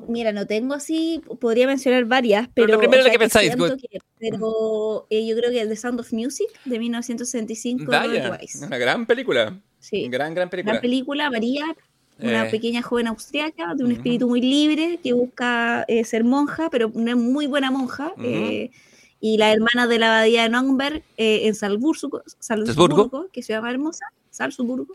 Mira, no tengo así, podría mencionar varias, Pero pero... la primera o sea, que pensáis, que- pero eh, yo creo que The Sound of Music de 1965 de Robert Vaya, Wise. una gran película. Sí. Gran, gran película. Gran película, María, una Eh. pequeña joven austriaca de un espíritu muy libre que busca eh, ser monja, pero una muy buena monja. Y la hermana de la abadía de Nürnberg eh, en Salzburgo, Salzburgo. Salzburgo, que se llama hermosa, Salzburgo.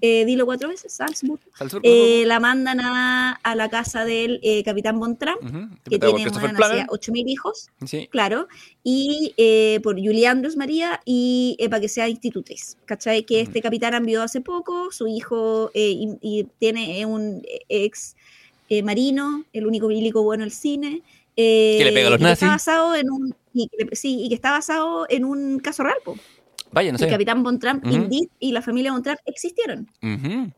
Eh, dilo cuatro veces, Salzburgo. Salzburgo. Eh, la mandan a, a la casa del eh, capitán Von Trump, Ujú, que interpretado por tiene hacía 8.000 hijos, Sí. claro, y por Julia Andrews María, y para que sea institutriz, ¿cachai? Que este capitán envió hace poco, su hijo y, y tiene un ex marino, el único bíblico bueno del cine. Que le pega a los que nazis. Está basado en un, y, sí, y que está basado en un caso real, po. Vaya, no sé. El capitán Von Trump, y la familia Von Trump existieron. Ujú.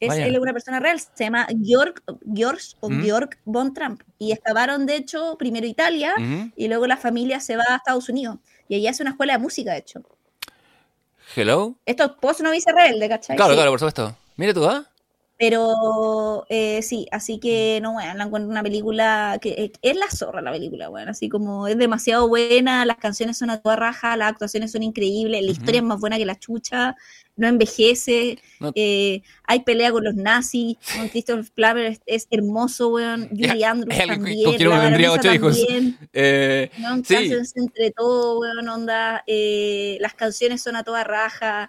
Es, Vaya. él es una persona real, se llama Georg, Georg o Ujú. Georg von Trump. Y excavaron, de hecho, primero Italia y luego la familia se va a Estados Unidos. Y allí hace una escuela de música, de hecho. Hello. Esto es post no vice rebelde, ¿cachai? Claro, Sí. claro, por supuesto. Mira tú, ¿ah? Pero eh, sí, así que no, bueno, la encuentro una película que eh, es la zorra la película, bueno, así como es demasiado buena, las canciones son a toda raja, las actuaciones son increíbles, la historia es más buena que la chucha, no envejece, No- eh, hay pelea con los nazis, con Christopher Plummer es, es hermoso, weón, [LAUGHS] Julie Andrews con también, quien uno la tendría ocho hijos. también, [LAUGHS] weón, Sí. entre todo, weón, onda, las canciones son a toda raja,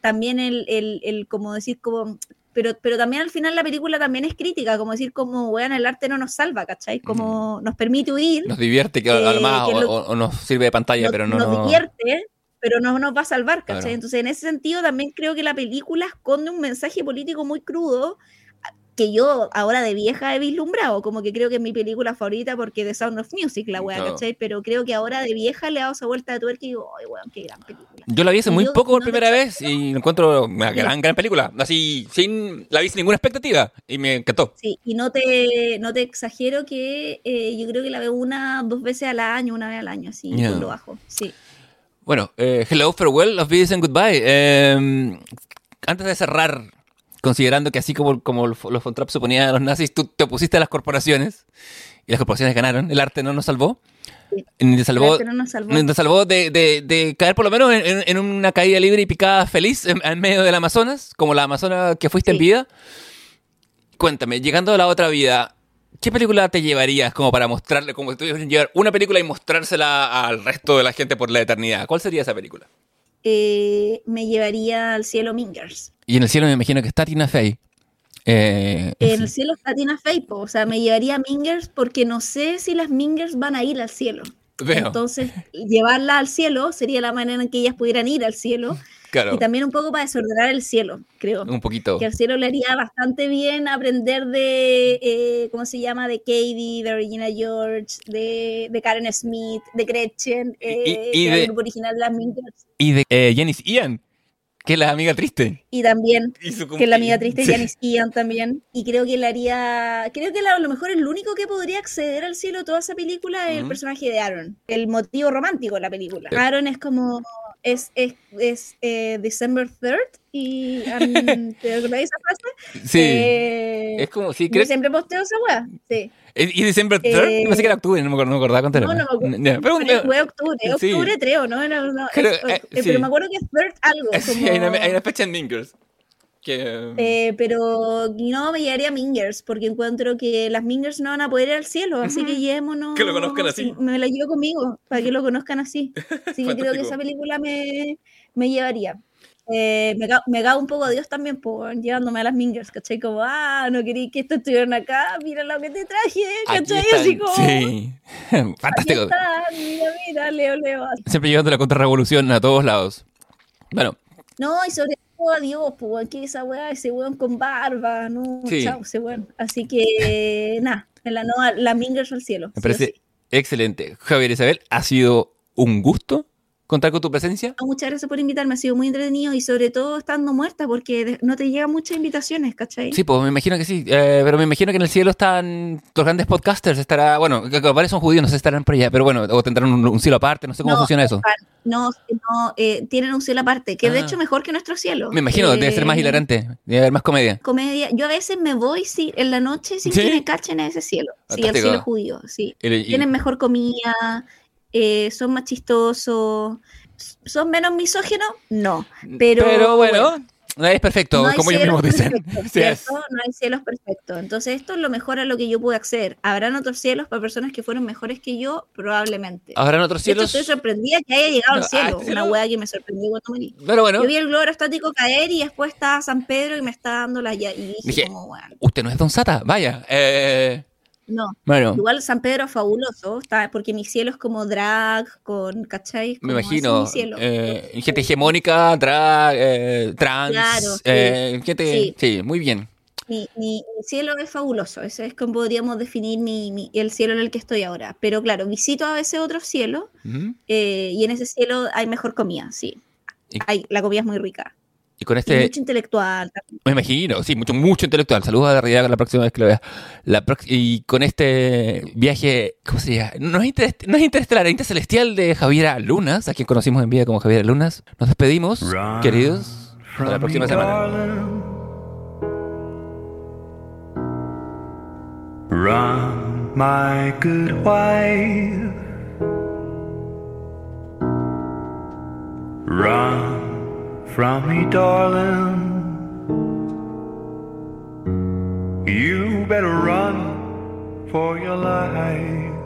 también el, el, el, como decir, como, pero, pero también al final la película también es crítica, como decir, como, weón, el arte no nos salva, ¿cachai? Como nos permite huir, nos divierte que Eh, más que o, lo- o- o nos sirve de pantalla, pero no, nos no- divierte, pero no nos va a salvar, ¿cachai? Claro. Entonces, en ese sentido, también creo que la película esconde un mensaje político muy crudo que yo ahora de vieja he vislumbrado, como que creo que es mi película favorita porque The Sound of Music, la weá. ¿cachai? Pero creo que ahora de vieja le he dado esa vuelta de tuerca y digo, ay, weón, qué gran película. Yo la vi hace Y muy yo poco por no primera vez y encuentro una gran, gran película. Así, sin, la vi sin ninguna expectativa y me encantó. Sí, y no te, no te exagero que eh, yo creo que la veo una, dos veces al año, una vez al año, así, Ya. por lo bajo, sí. Bueno, eh, hello, farewell, of and goodbye. Eh, antes de cerrar, considerando que así como, como los los von Trapp suponían a los nazis, tú te opusiste a las corporaciones y las corporaciones ganaron, el arte no nos salvó. Ni te salvó, no nos salvó. de, de- de caer por lo menos en, una caída libre y picada feliz en, en medio del Amazonas, como la Amazona que fuiste en vida. Cuéntame, llegando a la otra vida, ¿qué película te llevarías como para mostrarle, como si tuvieras que llevar una película y mostrársela al resto de la gente por la eternidad? ¿Cuál sería esa película? Eh, me llevaría al cielo Mingers. Y en el cielo me imagino que está Tina Fey. Eh, En el cielo está Tina Fey, po, o sea, me llevaría a Mingers porque no sé si las Mingers van a ir al cielo. veo, Entonces, llevarla al cielo sería la manera en que ellas pudieran ir al cielo. claro, Y también un poco para desordenar el cielo, creo. un poquito. Que al cielo le haría bastante bien aprender de, eh, ¿cómo se llama? De Katie, de Regina George, de, de Karen Smith, de Gretchen, eh, y de- grupo original de las Mingers. Y de eh, Janice Ian, que es la amiga triste. Y también Y que es la amiga triste, Sí. Janice Ian también. Y creo que le haría. Creo que la- a lo mejor el único que podría acceder al cielo de toda esa película es el personaje de Aaron, el motivo romántico de la película. Sí. Aaron es como. Es, es, es eh, December 3rd y. um, [LAUGHS] ¿Te de esa frase? Sí. Eh, es como, sí, yo ¿crees? siempre posteo esa weá. Sí. ¿Y December 3rd? Eh, Pensé que era octubre, no me acordaba, no me acordaba cuánto era. No, no me acuerdo. Pero, Pero fue octubre, sí. octubre 3 o no, Era- no, es- Creo- eh, eh, sí. pero me acuerdo que es third algo. [LAUGHS] sí, como- hay, una, hay una fecha en Mingers. Que, Eh, pero no me llevaría a Mingers, porque encuentro que las Mingers no van a poder ir al cielo, así que llevémonos. Que lo conozcan así. sí, me la llevo conmigo, para que lo conozcan así. Así que [LAUGHS] creo que esa película me, me llevaría. Eh, me, ca- me cago un poco a Dios también por llevándome a las Mingers, ¿cachai? Como, ah, no quería que esto estuvieran acá, mira lo que te traje, ¿cachai? Así como, sí. [LAUGHS] Fantástico. está, mira, mira, Leo, Leo. Siempre llevando la contrarrevolución a todos lados. Bueno, No, y sobre todo a Dios, pues, que esa weá, ese weón con barba, no, Sí. chao, ese weón. Así que, [LAUGHS] nada, la nueva, la Mingers al cielo. Me sí parece sí. excelente. Javier Isabel, ha sido un gusto contar con tu presencia. Muchas gracias por invitarme, ha sido muy entretenido y sobre todo estando muerta porque no te llegan muchas invitaciones, ¿cachai? Sí, pues me imagino que sí, eh, pero me imagino que en el cielo están los grandes podcasters, estará, bueno, varios son judíos, no sé estarán por allá, pero bueno, o tendrán un, un cielo aparte, no sé cómo No, funciona eso. No, no eh, tienen un cielo aparte, que de Ah. hecho mejor que nuestro cielo. Me imagino, debe ser más Eh, hilarante, debe haber más comedia. Comedia. Yo a veces me voy sí, en la noche sin ¿Sí? que me cachen a ese cielo. Sí, Fantástico. cielo judío, sí. Y- Tienen mejor comida, eh, son más chistosos, son menos misógenos, no. Pero, bueno, es perfecto, no hay como ellos cielos mismos dicen. [LAUGHS] No hay cielos perfectos. Entonces, esto es lo mejor a lo que yo pude acceder. ¿Habrán otros cielos para personas que fueron mejores que yo? Probablemente. Habrán otros De hecho, cielos. estoy sorprendida que haya llegado No, al cielo. ah, ¿sí, Una no? hueá que me sorprendió cuando me. Pero bueno, Yo vi el globo aerostático caer y después estaba San Pedro y me está dando la ya. Y dije, Dije, como, bueno, usted no es Don Sata, vaya. Eh, no. bueno, Igual San Pedro es fabuloso, está, porque mi cielo es como drag, con, ¿cachai? me Como es imagino. mi cielo. eh, gente hegemónica, drag, eh, trans, Claro, sí. eh, gente. Sí. Sí. muy bien. Mi, mi- mi cielo es fabuloso, ese es como podríamos definir mi, mi- el cielo en el que estoy ahora. Pero claro, visito a veces otro cielo Ujú. eh, y en ese cielo hay mejor comida, sí. Hay, la comida es muy rica. Y con Y este. mucho intelectual. Me imagino, sí, mucho, mucho intelectual. Saludos a Arriaga la próxima vez que lo vea. La y con este viaje, ¿cómo se llama? No es, interest- no es interestelar, es intercelestial de Javiera Lunas, a quien conocimos en vida como Javiera Lunas. Nos despedimos, Run queridos. Hasta la próxima semana. Run, my good wife. Run from me, darling. You better run for your life.